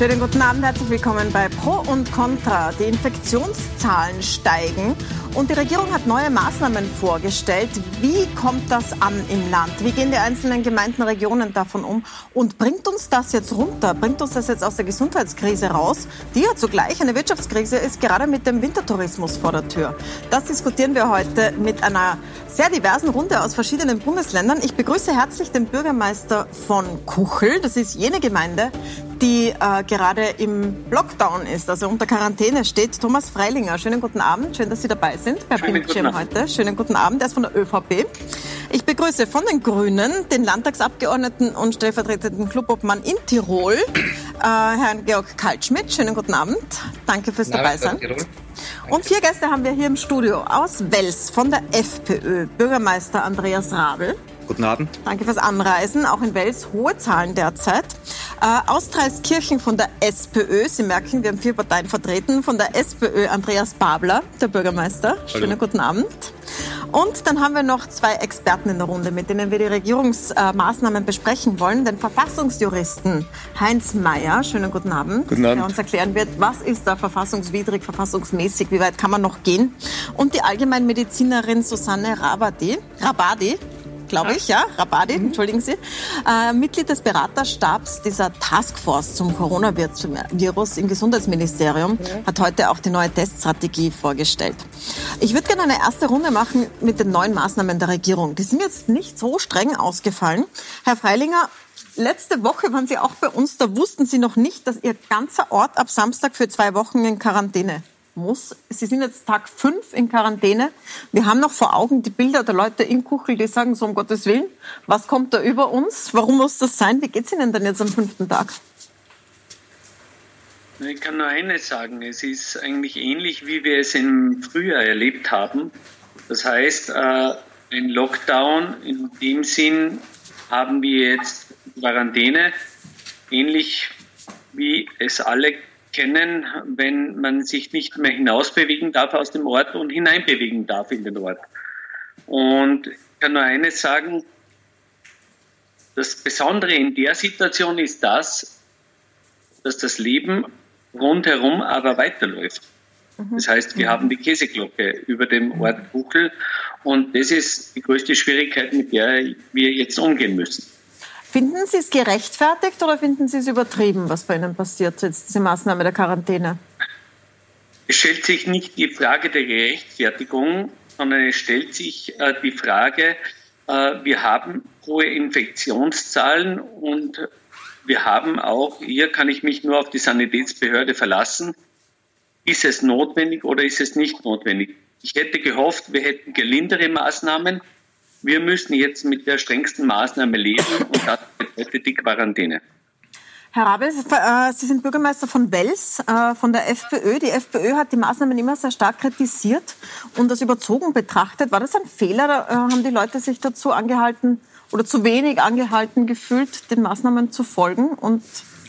Schönen guten Abend, herzlich willkommen bei Pro und Contra. Die Infektionszahlen steigen und die Regierung hat neue Maßnahmen vorgestellt. Wie kommt das an im Land? Wie gehen die einzelnen Gemeinden, Regionen davon um? Und bringt uns das jetzt runter? Bringt uns das jetzt aus der Gesundheitskrise raus, die ja zugleich eine Wirtschaftskrise ist, gerade mit dem Wintertourismus vor der Tür? Das diskutieren wir heute mit einer sehr diversen Runde aus verschiedenen Bundesländern. Ich begrüße herzlich den Bürgermeister von Kuchel. Das ist jene Gemeinde, die äh, gerade im Lockdown ist, also unter Quarantäne steht. Thomas Freilinger, schönen guten Abend, schön, dass Sie dabei sind bei Bildschirm heute. Schönen guten Abend, er ist von der ÖVP. Ich begrüße von den Grünen den Landtagsabgeordneten und stellvertretenden Clubobmann in Tirol, äh, Herrn Georg Kaltschmidt. Schönen guten Abend, danke fürs Dabeisein. Und vier Gäste haben wir hier im Studio aus Wels von der FPÖ, Bürgermeister Andreas Rabel. Guten Abend. Danke fürs Anreisen. Auch in Wels hohe Zahlen derzeit. Äh, aus Dreiskirchen von der SPÖ. Sie merken, wir haben vier Parteien vertreten. Von der SPÖ Andreas Babler, der Bürgermeister. Hallo. Schönen guten Abend. Und dann haben wir noch zwei Experten in der Runde, mit denen wir die Regierungsmaßnahmen besprechen wollen. Den Verfassungsjuristen Heinz Mayer, schönen guten Abend, guten Abend. der uns erklären wird, was ist da verfassungswidrig, verfassungsmäßig, wie weit kann man noch gehen. Und die Allgemeinmedizinerin Susanne Rabadi, Rabadi glaube ich, ja, Rabadi, mhm. entschuldigen Sie, äh, Mitglied des Beraterstabs dieser Taskforce zum Coronavirus im Gesundheitsministerium, mhm. hat heute auch die neue Teststrategie vorgestellt. Ich würde gerne eine erste Runde machen mit den neuen Maßnahmen der Regierung. Die sind jetzt nicht so streng ausgefallen. Herr Freilinger, Letzte Woche waren Sie auch bei uns, da wussten Sie noch nicht, dass Ihr ganzer Ort ab Samstag für zwei Wochen in Quarantäne muss. Sie sind jetzt Tag fünf in Quarantäne. Wir haben noch vor Augen die Bilder der Leute in Kuchel, die sagen so um Gottes Willen, was kommt da über uns? Warum muss das sein? Wie geht es Ihnen denn jetzt am fünften Tag? Ich kann nur eines sagen, es ist eigentlich ähnlich, wie wir es im Frühjahr erlebt haben. Das heißt, äh, ein Lockdown in dem Sinn haben wir jetzt Quarantäne, ähnlich wie es alle kennen, wenn man sich nicht mehr hinausbewegen darf aus dem Ort und hineinbewegen darf in den Ort. Und ich kann nur eines sagen, das Besondere in der Situation ist das, dass das Leben rundherum aber weiterläuft. Mhm. Das heißt, wir haben die Käseglocke über dem Ort Buchel und das ist die größte Schwierigkeit, mit der wir jetzt umgehen müssen. Finden Sie es gerechtfertigt oder finden Sie es übertrieben, was bei Ihnen passiert, jetzt diese Maßnahme der Quarantäne? Es stellt sich nicht die Frage der Gerechtfertigung, sondern es stellt sich äh, die Frage, äh, wir haben hohe Infektionszahlen und wir haben auch, hier kann ich mich nur auf die Sanitätsbehörde verlassen, ist es notwendig oder ist es nicht notwendig? Ich hätte gehofft, wir hätten gelindere Maßnahmen, wir müssen jetzt mit der strengsten Maßnahme leben und das bedeutet die Quarantäne. Herr Rabel, äh, Sie sind Bürgermeister von Wels, äh, von der FPÖ. Die FPÖ hat die Maßnahmen immer sehr stark kritisiert und das überzogen betrachtet. War das ein Fehler? Da äh, haben die Leute sich dazu angehalten oder zu wenig angehalten gefühlt, den Maßnahmen zu folgen? Und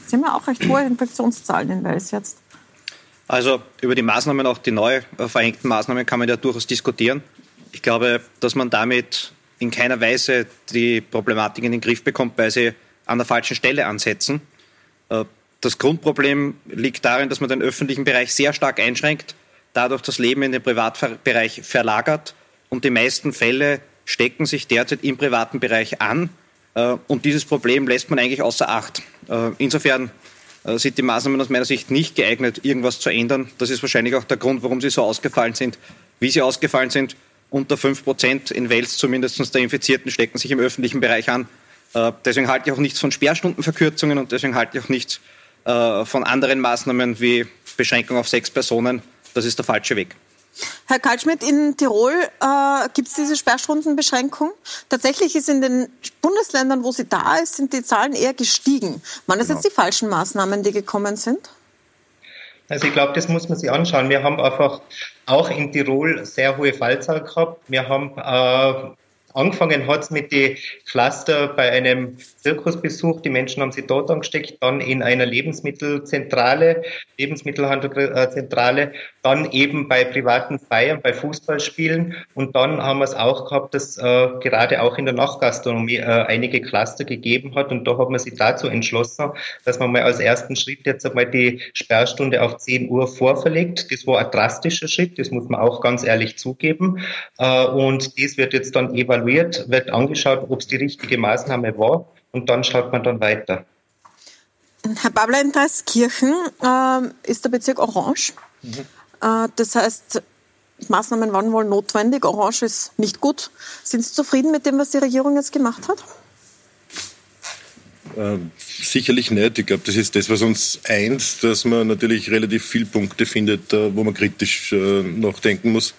Sie haben ja auch recht hohe Infektionszahlen in Wels jetzt. Also über die Maßnahmen, auch die neu verhängten Maßnahmen, kann man ja durchaus diskutieren. Ich glaube, dass man damit in keiner Weise die Problematik in den Griff bekommt, weil sie an der falschen Stelle ansetzen. Äh, das Grundproblem liegt darin, dass man den öffentlichen Bereich sehr stark einschränkt, dadurch das Leben in den Privatbereich verlagert und die meisten Fälle stecken sich derzeit im privaten Bereich an äh, und dieses Problem lässt man eigentlich außer Acht. Äh, insofern sind die Maßnahmen aus meiner Sicht nicht geeignet, irgendwas zu ändern. Das ist wahrscheinlich auch der Grund, warum sie so ausgefallen sind, wie sie ausgefallen sind unter 5 Prozent in Wels zumindest der Infizierten stecken sich im öffentlichen Bereich an. Äh, deswegen halte ich auch nichts von Sperrstundenverkürzungen und deswegen halte ich auch nichts äh, von anderen Maßnahmen wie Beschränkung auf sechs Personen. Das ist der falsche Weg. Herr Kaltschmidt, in Tirol äh, gibt es diese Sperrstundenbeschränkung. Tatsächlich ist in den Bundesländern, wo sie da ist, sind die Zahlen eher gestiegen. Waren das genau. jetzt die falschen Maßnahmen, die gekommen sind? Also ich glaube, das muss man sich anschauen. Wir haben einfach auch in Tirol sehr hohe Fallzahl gehabt. Wir haben äh, Angefangen hat es mit den Cluster bei einem Zirkusbesuch. Die Menschen haben sich dort angesteckt, dann in einer Lebensmittelzentrale, Lebensmittelhandelszentrale dann eben bei privaten Feiern, bei Fußballspielen und dann haben wir es auch gehabt, dass äh, gerade auch in der Nachtgastronomie äh, einige Cluster gegeben hat und da hat man sich dazu entschlossen, dass man mal als ersten Schritt jetzt einmal die Sperrstunde auf 10 Uhr vorverlegt. Das war ein drastischer Schritt, das muss man auch ganz ehrlich zugeben äh, und dies wird jetzt dann evaluiert, wird angeschaut, ob es die richtige Maßnahme war und dann schaut man dann weiter. Herr Babler, in Dreiskirchen äh, ist der Bezirk Orange. Mhm. Äh, das heißt, Maßnahmen waren wohl notwendig. Orange ist nicht gut. Sind Sie zufrieden mit dem, was die Regierung jetzt gemacht hat? Äh, sicherlich nicht. Ich glaube, das ist das, was uns eint, dass man natürlich relativ viele Punkte findet, äh, wo man kritisch äh, nachdenken muss.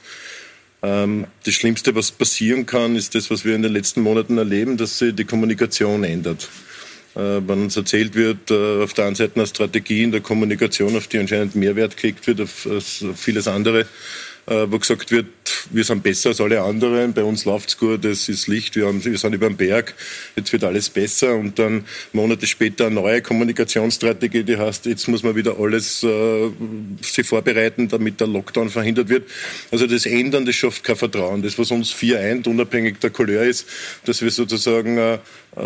Ähm, das Schlimmste, was passieren kann, ist das, was wir in den letzten Monaten erleben, dass sich die Kommunikation ändert. Äh, wenn uns erzählt wird, äh, auf der einen Seite eine Strategie in der Kommunikation, auf die anscheinend Mehrwert gekriegt wird, auf vieles andere, äh, wo gesagt wird, wir sind besser als alle anderen, bei uns läuft's gut, es ist Licht, wir, haben, wir sind über dem Berg, jetzt wird alles besser und dann Monate später eine neue Kommunikationsstrategie, die heißt, jetzt muss man wieder alles äh, sich vorbereiten, damit der Lockdown verhindert wird. Also das Ändern, das schafft kein Vertrauen. Das, was uns vier eint, unabhängig der Couleur ist, dass wir sozusagen äh,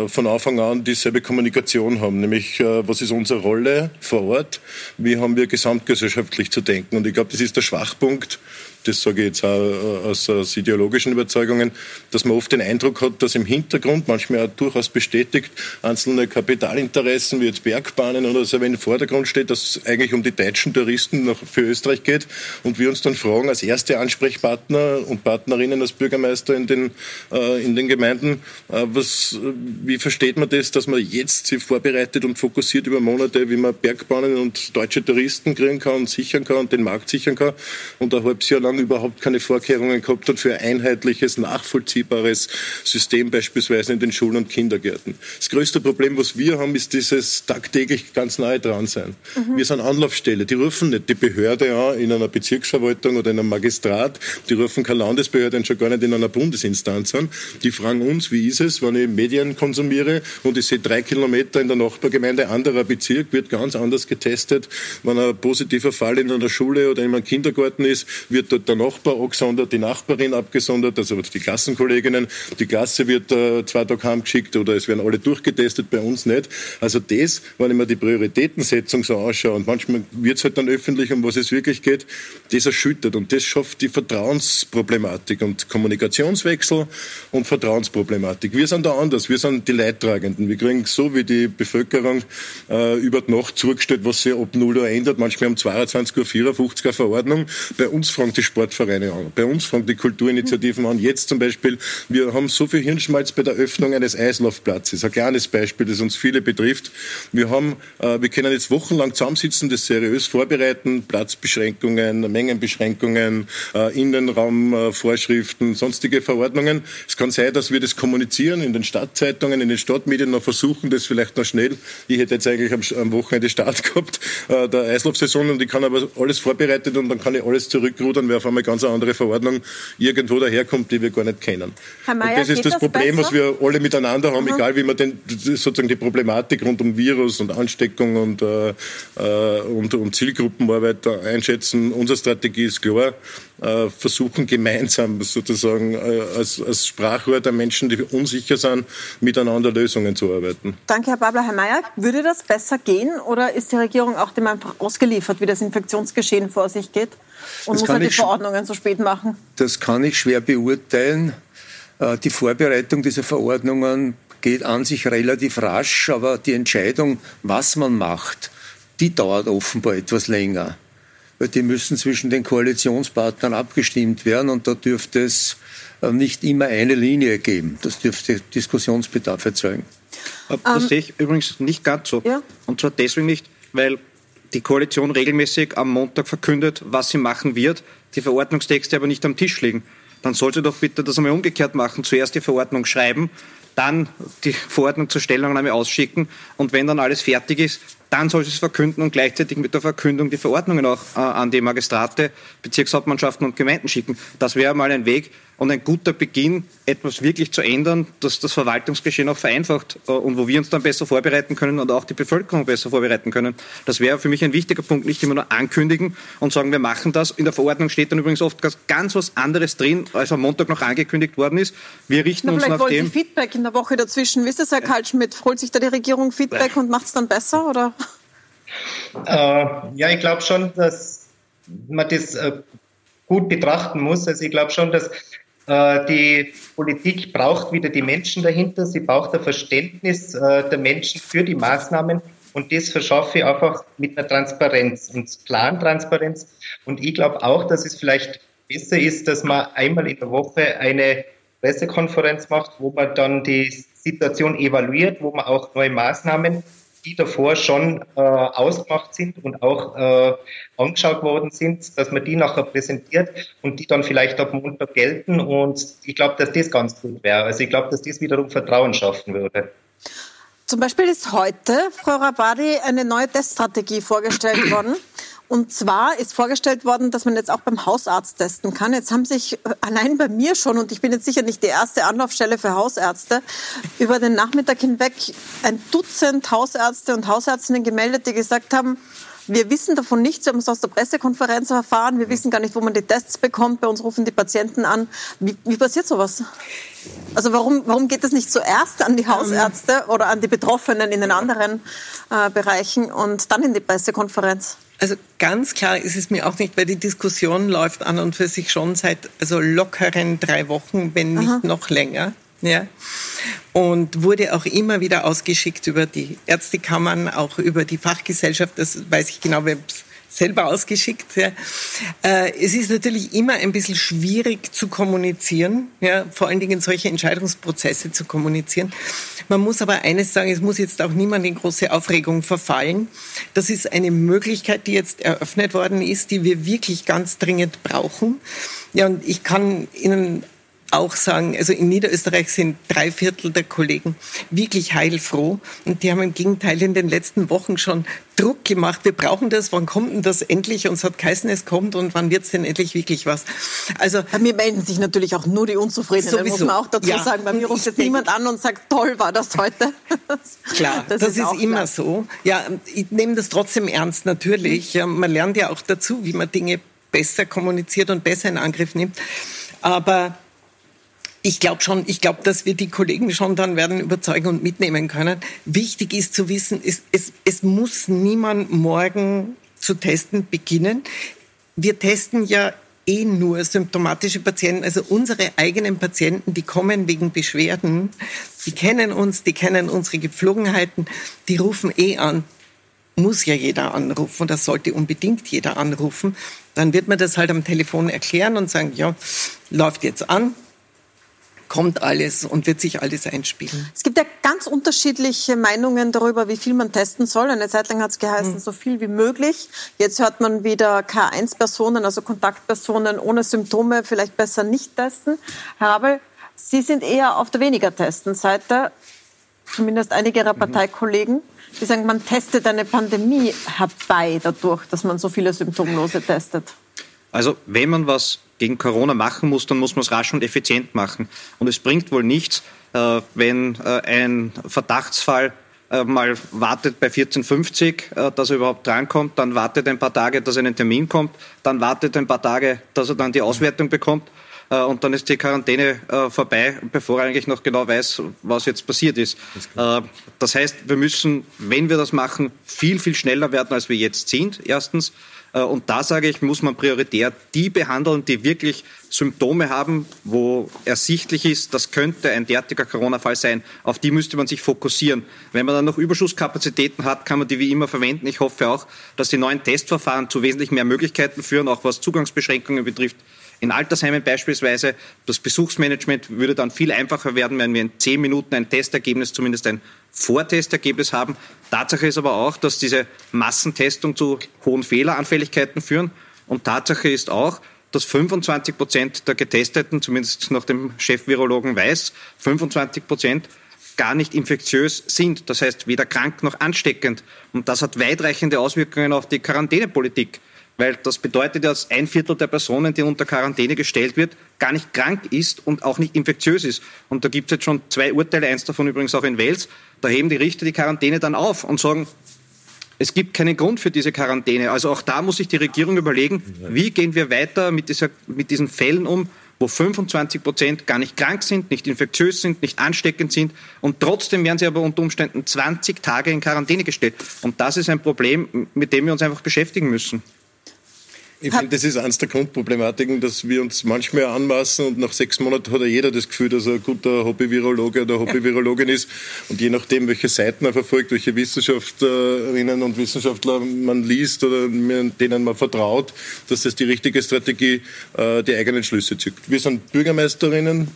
von Anfang an dieselbe Kommunikation haben, nämlich äh, was ist unsere Rolle vor Ort, wie haben wir gesamtgesellschaftlich zu denken. Und ich glaube, das ist der Schwachpunkt das sage ich jetzt auch äh, aus, aus ideologischen Überzeugungen, dass man oft den Eindruck hat, dass im Hintergrund, manchmal auch durchaus bestätigt, einzelne Kapitalinteressen wie jetzt Bergbahnen oder so, wenn im Vordergrund steht, dass es eigentlich um die deutschen Touristen noch für Österreich geht und wir uns dann fragen, als erste Ansprechpartner und Partnerinnen als Bürgermeister in den, äh, in den Gemeinden, äh, was, wie versteht man das, dass man jetzt sich vorbereitet und fokussiert über Monate, wie man Bergbahnen und deutsche Touristen kriegen kann und sichern kann und den Markt sichern kann und ein halbes Jahr lang lang überhaupt keine Vorkehrungen gehabt hat für ein einheitliches, nachvollziehbares System, beispielsweise in den Schulen und Kindergärten. Das größte Problem, was wir haben, ist dieses tagtäglich ganz nahe dran sein. Mhm. Wir sind Anlaufstelle. Die rufen nicht die Behörde an in einer Bezirksverwaltung oder in einem Magistrat. Die rufen keine Landesbehörde und schon gar nicht in einer Bundesinstanz an. Die fragen uns, wie ist es, wenn ich Medien konsumiere und ich sehe drei Kilometer in der Nachbargemeinde anderer Bezirk, wird ganz anders getestet. Wenn ein positiver Fall in einer Schule oder in einem Kindergarten ist, wird dort der Nachbar abgesondert, die Nachbarin abgesondert, also die Klassenkolleginnen. Die Klasse wird äh, zwei Tage heimgeschickt oder es werden alle durchgetestet, bei uns nicht. Also das, wenn ich mir die Prioritätensetzung so anschaue und manchmal wird es halt dann öffentlich, um was es wirklich geht, das erschüttert und das schafft die Vertrauensproblematik und Kommunikationswechsel und Vertrauensproblematik. Wir sind da anders, wir sind die Leidtragenden. Wir kriegen so wie die Bevölkerung äh, über die Nacht zugestellt, was sich ab 0 Uhr ändert, manchmal um 22.54 Uhr Verordnung. Bei uns fragen die Sportvereine an. Bei uns fangen die Kulturinitiativen an. Jetzt zum Beispiel, wir haben so viel Hirnschmalz bei der Öffnung eines Eislaufplatzes. Ein kleines Beispiel, das uns viele betrifft. Wir haben, äh, wir können jetzt wochenlang zusammensitzen, das seriös vorbereiten, Platzbeschränkungen, Mengenbeschränkungen, äh, Innenraumvorschriften, sonstige Verordnungen. Es kann sein, dass wir das kommunizieren in den Stadtzeitungen, in den Stadtmedien noch versuchen, das vielleicht noch schnell. Ich hätte jetzt eigentlich am, Wochenende Start gehabt, äh, der Eislaufsaison und ich kann aber alles vorbereitet und dann kann ich alles zurückrudern, auf einmal ganz eine andere Verordnung irgendwo daherkommt, die wir gar nicht kennen. Mayer, und das ist das, das Problem, besser? was wir alle miteinander haben, mhm. egal wie man denn sozusagen die Problematik rund um Virus und Ansteckung und, äh, äh und, und Zielgruppenarbeit einschätzen. Unsere Strategie ist klar, äh, versuchen gemeinsam sozusagen äh, als, als Sprachrohr der Menschen, die unsicher sind, miteinander Lösungen zu arbeiten. Danke, Herr Babler. Herr Mayer, würde das besser gehen oder ist die Regierung auch dem einfach ausgeliefert, wie das Infektionsgeschehen vor sich geht? Und das muss halt die Verordnungen so spät machen? Das kann ich schwer beurteilen. Äh, die Vorbereitung dieser Verordnungen geht an sich relativ rasch, aber die Entscheidung, was man macht, die dauert offenbar etwas länger. Weil die müssen zwischen den Koalitionspartnern abgestimmt werden und da dürfte es äh, nicht immer eine Linie geben. Das dürfte Diskussionsbedarf erzeugen. Das um, ähm, sehe ich übrigens nicht ganz so. Ja? Und zwar deswegen nicht, weil die Koalition regelmäßig am Montag verkündet, was sie machen wird, die Verordnungstexte aber nicht am Tisch liegen. Dann soll sie doch bitte das einmal umgekehrt machen. Zuerst die Verordnung schreiben, dann die Verordnung zur Stellungnahme ausschicken und wenn dann alles fertig ist, dann soll sie es verkünden und gleichzeitig mit der Verkündung die Verordnungen auch äh, an die Magistrate, Bezirkshauptmannschaften und Gemeinden schicken. Das wäre mal ein Weg, und ein guter Beginn, etwas wirklich zu ändern, dass das Verwaltungsgeschehen auch vereinfacht äh, und wo wir uns dann besser vorbereiten können und auch die Bevölkerung besser vorbereiten können. Das wäre für mich ein wichtiger Punkt, nicht immer nur ankündigen und sagen, wir machen das. In der Verordnung steht dann übrigens oft ganz was anderes drin, als am Montag noch angekündigt worden ist. Wir richten Na, uns nach dem. Sie Feedback in der Woche dazwischen. Wisst ihr, Herr Kaltschmidt, holt sich da die Regierung Feedback und macht es dann besser, oder? Äh, ja, ich glaube schon, dass man das äh, gut betrachten muss. Also ich glaube schon, dass äh, die Politik braucht wieder die Menschen dahinter. Sie braucht ein Verständnis äh, der Menschen für die Maßnahmen. Und das verschaffe ich einfach mit einer Transparenz und klaren Transparenz. Und ich glaube auch, dass es vielleicht besser ist, dass man einmal in der Woche eine Pressekonferenz macht, wo man dann die Situation evaluiert, wo man auch neue Maßnahmen die davor schon äh, ausgemacht sind und auch äh, angeschaut worden sind, dass man die nachher präsentiert und die dann vielleicht ab Montag gelten. Und ich glaube, dass das ganz gut wäre. Also ich glaube, dass das wiederum Vertrauen schaffen würde. Zum Beispiel ist heute, Frau Rabadi, eine neue Teststrategie vorgestellt worden. Und zwar ist vorgestellt worden, dass man jetzt auch beim Hausarzt testen kann. Jetzt haben sich äh, allein bei mir schon, und ich bin jetzt sicher nicht die erste Anlaufstelle für Hausärzte, über den Nachmittag hinweg ein Dutzend Hausärzte und Hausärztinnen gemeldet, die gesagt haben, wir wissen davon nichts, wir haben es aus der Pressekonferenz erfahren, wir wissen gar nicht, wo man die Tests bekommt, bei uns rufen die Patienten an. Wie, wie passiert sowas? Also warum, warum geht das nicht zuerst an die Hausärzte oder an die Betroffenen in den anderen äh, Bereichen und dann in die Pressekonferenz? Also ganz klar ist es mir auch nicht, weil die Diskussion läuft an und für sich schon seit also lockeren drei Wochen, wenn nicht Aha. noch länger. Ja. Und wurde auch immer wieder ausgeschickt über die Ärztekammern, auch über die Fachgesellschaft. Das weiß ich genau, wer selber ausgeschickt. Ja. Äh, es ist natürlich immer ein bisschen schwierig zu kommunizieren, ja, vor allen Dingen solche Entscheidungsprozesse zu kommunizieren. Man muss aber eines sagen, es muss jetzt auch niemand in große Aufregung verfallen. Das ist eine Möglichkeit, die jetzt eröffnet worden ist, die wir wirklich ganz dringend brauchen. Ja, und ich kann Ihnen auch sagen, also in Niederösterreich sind drei Viertel der Kollegen wirklich heilfroh und die haben im Gegenteil in den letzten Wochen schon Druck gemacht. Wir brauchen das. Wann kommt denn das endlich? Und es hat geheißen, es kommt und wann wird es denn endlich wirklich was? Also bei mir melden sich natürlich auch nur die Unzufriedenen. Sowieso. Muss man auch dazu ja. sagen. Bei mir ruft jetzt niemand an und sagt, toll war das heute. Klar, das, das ist, ist immer klar. so. Ja, ich nehme das trotzdem ernst natürlich. Ja, man lernt ja auch dazu, wie man Dinge besser kommuniziert und besser in Angriff nimmt. Aber ich glaube schon, ich glaube, dass wir die Kollegen schon dann werden überzeugen und mitnehmen können. Wichtig ist zu wissen, es, es, es muss niemand morgen zu testen beginnen. Wir testen ja eh nur symptomatische Patienten, also unsere eigenen Patienten, die kommen wegen Beschwerden, die kennen uns, die kennen unsere Gepflogenheiten, die rufen eh an. Muss ja jeder anrufen und das sollte unbedingt jeder anrufen. Dann wird man das halt am Telefon erklären und sagen, ja, läuft jetzt an, kommt alles und wird sich alles einspielen. Es gibt ja ganz unterschiedliche Meinungen darüber, wie viel man testen soll. Eine Zeit lang hat es geheißen, mhm. so viel wie möglich. Jetzt hört man wieder K1-Personen, also Kontaktpersonen ohne Symptome, vielleicht besser nicht testen. Herr Rabel, Sie sind eher auf der weniger testen Seite, zumindest einige Ihrer mhm. Parteikollegen. Die sagen, man testet eine Pandemie herbei dadurch, dass man so viele Symptomlose testet. Also wenn man was gegen Corona machen muss, dann muss man es rasch und effizient machen. Und es bringt wohl nichts, äh, wenn äh, ein Verdachtsfall äh, mal wartet bei 14.50, dass er überhaupt drankommt, dann wartet ein paar Tage, dass er einen Termin kommt, dann wartet ein paar Tage, dass er dann die Auswertung bekommt und dann ist die Quarantäne vorbei, bevor er eigentlich noch genau weiß, was jetzt passiert ist. Das heißt, wir müssen, wenn wir das machen, viel, viel schneller werden, als wir jetzt sind, erstens. Äh, und da sage ich, muss man prioritär die behandeln, die wirklich Symptome haben, wo ersichtlich ist, das könnte ein derartiger Corona-Fall sein. Auf die müsste man sich fokussieren. Wenn man dann noch Überschusskapazitäten hat, kann man die wie immer verwenden. Ich hoffe auch, dass die neuen Testverfahren zu wesentlich mehr Möglichkeiten führen, auch was Zugangsbeschränkungen betrifft. In Altersheimen beispielsweise, das Besuchsmanagement würde dann viel einfacher werden, wenn wir in zehn Minuten ein Testergebnis, zumindest ein Vortestergebnis haben. Tatsache ist aber auch, dass diese Massentestung zu hohen Fehleranfälligkeiten führen. Und Tatsache ist auch, dass 25 Prozent der Getesteten, zumindest nach dem Chefvirologen weiß, 25 Prozent gar nicht infektiös sind. Das heißt, weder krank noch ansteckend. Und das hat weitreichende Auswirkungen auf die Quarantänepolitik. Weil das bedeutet, dass ein Viertel der Personen, die unter Quarantäne gestellt wird, gar nicht krank ist und auch nicht infektiös ist. Und da gibt es jetzt schon zwei Urteile, eins davon übrigens auch in Wales. Da heben die Richter die Quarantäne dann auf und sagen, es gibt keinen Grund für diese Quarantäne. Also auch da muss sich die Regierung überlegen, wie gehen wir weiter mit, dieser, mit diesen Fällen um, wo 25 Prozent gar nicht krank sind, nicht infektiös sind, nicht ansteckend sind und trotzdem werden sie aber unter Umständen 20 Tage in Quarantäne gestellt. Und das ist ein Problem, mit dem wir uns einfach beschäftigen müssen. Ich finde, das ist eines der Grundproblematiken, dass wir uns manchmal anmaßen und nach sechs Monaten hat ja jeder das Gefühl, dass er ein guter Hobby-Virologe oder Hobby-Virologin ist. Und je nachdem, welche Seiten er verfolgt, welche Wissenschaftlerinnen und Wissenschaftler man liest oder denen man vertraut, dass das die richtige Strategie äh, die eigenen Schlüsse zieht. Wir sind Bürgermeisterinnen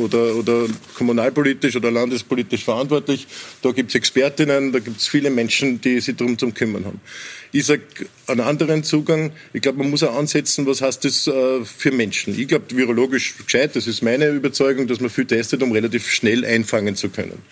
oder, oder kommunalpolitisch oder landespolitisch verantwortlich. Da gibt es Expertinnen, da gibt es viele Menschen, die sich darum zu kümmern haben. Ich sage einen anderen Zugang. Ich glaube, man muss auch ansetzen, was heißt das äh, für Menschen. Ich glaube, virologisch gescheit, das ist meine Überzeugung, dass man viel testet, um relativ schnell einfangen zu können.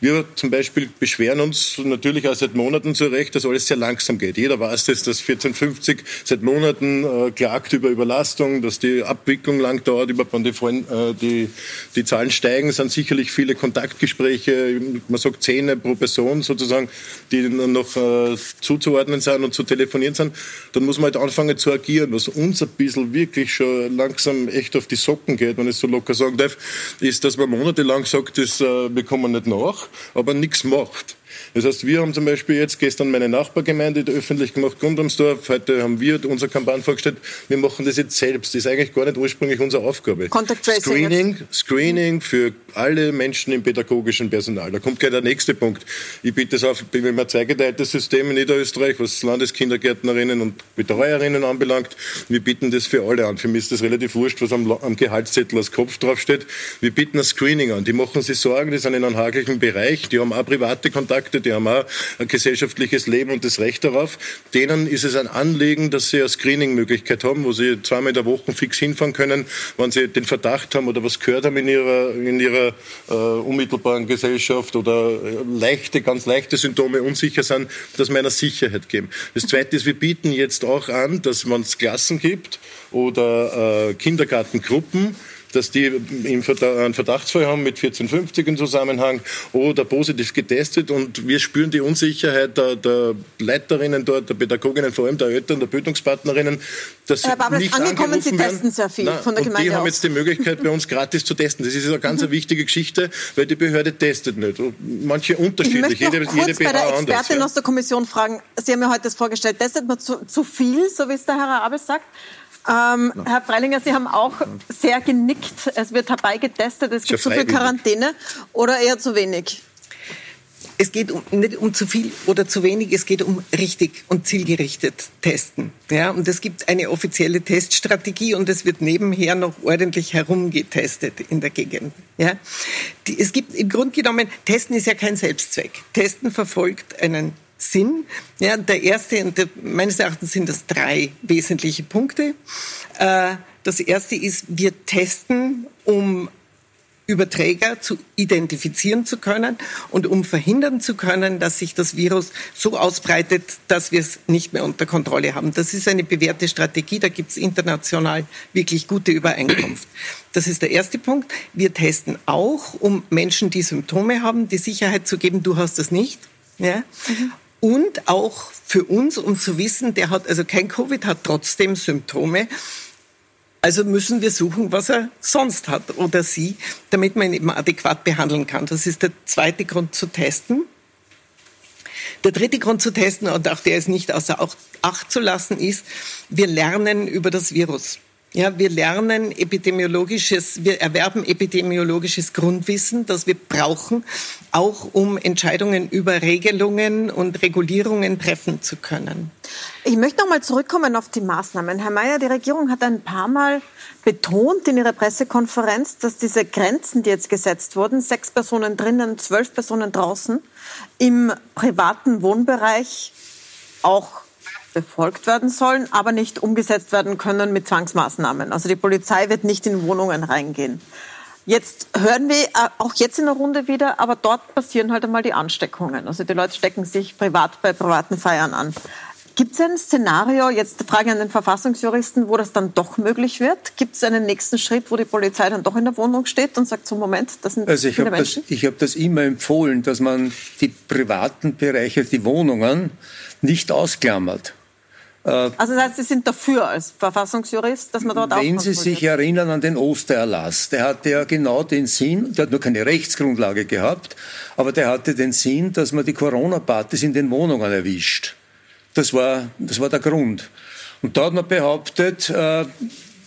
Wir zum Beispiel beschweren uns natürlich auch seit Monaten zu Recht, dass alles sehr langsam geht. Jeder weiß das, dass 1450 seit Monaten äh, klagt über Überlastung, dass die Abwicklung lang dauert, über die, äh, die, die Zahlen steigen, sind sicherlich viele Kontaktgespräche, man sagt Zähne pro Person sozusagen, die noch äh, zuzuordnen sind und zu telefonieren sind. Dann muss man halt anfangen zu agieren. Was uns ein bisschen wirklich schon langsam echt auf die Socken geht, wenn ich es so locker sagen darf, ist, dass man monatelang sagt, das, äh, wir kommen nicht nach aber nichts macht. Das heißt, wir haben zum Beispiel jetzt gestern meine Nachbargemeinde öffentlich gemacht, Gundamsdorf. Heute haben wir unsere Kampagne vorgestellt. Wir machen das jetzt selbst. Das ist eigentlich gar nicht ursprünglich unsere Aufgabe. Contact Tracing Screening, Screening für alle Menschen im pädagogischen Personal. Da kommt gleich der nächste Punkt. Ich bitte es auf, wir haben ein zweigeteiltes System in Niederösterreich, was Landeskindergärtnerinnen und Betreuerinnen anbelangt. Wir bieten das für alle an. Für mich ist das relativ wurscht, was am, am Gehaltszettel als Kopf draufsteht. Wir bieten ein Screening an. Die machen sich Sorgen, die sind in einem haglichen Bereich, die haben auch private Kontakte, die haben auch ein gesellschaftliches Leben und das Recht darauf. Denen ist es ein Anliegen, dass sie eine Screening-Möglichkeit haben, wo sie zweimal in der Woche fix hinfahren können, wenn sie den Verdacht haben oder was gehört haben in ihrer, in ihrer äh, unmittelbaren Gesellschaft oder äh, leichte, ganz leichte Symptome unsicher sind, dass wir einer Sicherheit geben. Das Zweite ist, wir bieten jetzt auch an, dass wenn es Klassen gibt oder äh, Kindergartengruppen, dass die einen Verdachtsfall haben mit 1450 im Zusammenhang oder positiv getestet und wir spüren die Unsicherheit der, der Leiterinnen dort, der Pädagoginnen, vor allem der Eltern, der Bildungspartnerinnen, dass Herr Babels, nicht angekommen, Sie werden. testen sehr viel Nein, von der Gemeinde Die haben jetzt die Möglichkeit, bei uns gratis zu testen. Das ist eine ganz mhm. wichtige Geschichte, weil die Behörde testet nicht. Und manche unterschiedlich. Ich möchte noch jede, kurz jede bei der Expertin anders, ja. aus der Kommission fragen. Sie haben mir heute das vorgestellt. Testet man zu, zu viel, so wie es der Herr Abel sagt? Ähm, Herr Freilinger, Sie haben auch sehr genickt. Es wird herbeigetestet, es gibt zu viel Quarantäne oder eher zu wenig? Es geht um, nicht um zu viel oder zu wenig, es geht um richtig und zielgerichtet testen. Ja, und es gibt eine offizielle Teststrategie und es wird nebenher noch ordentlich herumgetestet in der Gegend. Ja, Die, es gibt im Grunde genommen, Testen ist ja kein Selbstzweck. Testen verfolgt einen Sinn. Ja, der erste, der, meines Erachtens sind das drei wesentliche Punkte. Äh, das erste ist, wir testen, um Überträger zu identifizieren zu können und um verhindern zu können, dass sich das Virus so ausbreitet, dass wir es nicht mehr unter Kontrolle haben. Das ist eine bewährte Strategie, da gibt es international wirklich gute Übereinkunft. Das ist der erste Punkt. Wir testen auch, um Menschen, die Symptome haben, die Sicherheit zu geben, du hast das nicht. Ja? Mhm und auch für uns, um zu wissen, der hat also kein Covid, hat trotzdem Symptome. Also müssen wir suchen, was er sonst hat oder sie, damit man ihn eben adäquat behandeln kann. Das ist der zweite Grund zu testen. Der dritte Grund zu testen, und auch der ist nicht außer Acht zu lassen, ist, wir lernen über das Virus. Ja, wir lernen epidemiologisches, wir erwerben epidemiologisches Grundwissen, das wir brauchen, auch um Entscheidungen über Regelungen und Regulierungen treffen zu können. Ich möchte noch mal zurückkommen auf die Maßnahmen. Herr Mayer, die Regierung hat ein paar Mal betont in ihrer Pressekonferenz, dass diese Grenzen, die jetzt gesetzt wurden, sechs Personen drinnen, zwölf Personen draußen, im privaten Wohnbereich auch befolgt werden sollen, aber nicht umgesetzt werden können mit Zwangsmaßnahmen. Also die Polizei wird nicht in Wohnungen reingehen. Jetzt hören wir äh, auch jetzt in der Runde wieder, aber dort passieren halt einmal die Ansteckungen. Also die Leute stecken sich privat bei privaten Feiern an. Gibt es ein Szenario, jetzt Frage an den Verfassungsjuristen, wo das dann doch möglich wird? Gibt es einen nächsten Schritt, wo die Polizei dann doch in der Wohnung steht und sagt, zum Moment, das sind Also ich habe das, hab das immer empfohlen, dass man die privaten Bereiche, die Wohnungen, nicht ausklammert. Äh, also das heißt, Sie sind dafür als Verfassungsjurist, dass man dort auch Wenn Sie sich erinnern an den Ostererlass, der hatte ja genau den Sinn, der hat nur keine Rechtsgrundlage gehabt, aber der hatte den Sinn, dass man die Corona-Partys in den Wohnungen erwischt. Das war, das war der Grund. Und da hat man behauptet, äh,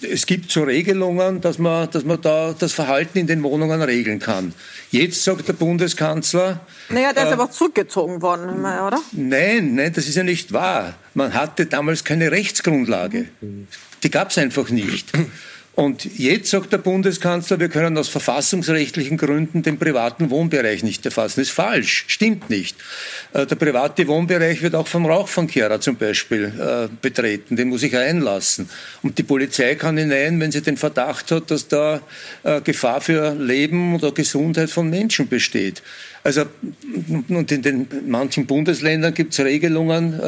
es gibt so Regelungen, dass man, dass man da das Verhalten in den Wohnungen regeln kann. Jetzt sagt der Bundeskanzler. Naja, der ist äh, aber zurückgezogen worden, oder? Nein, nein, das ist ja nicht wahr. Man hatte damals keine Rechtsgrundlage. Die gab es einfach nicht. Und jetzt sagt der Bundeskanzler, wir können aus verfassungsrechtlichen Gründen den privaten Wohnbereich nicht erfassen. Das ist falsch, stimmt nicht. Äh, der private Wohnbereich wird auch vom Rauchfangkehrer zum Beispiel äh, betreten, den muss ich einlassen. Und die Polizei kann hinein, wenn sie den Verdacht hat, dass da äh, Gefahr für Leben oder Gesundheit von Menschen besteht. Also, und in den manchen Bundesländern gibt es Regelungen,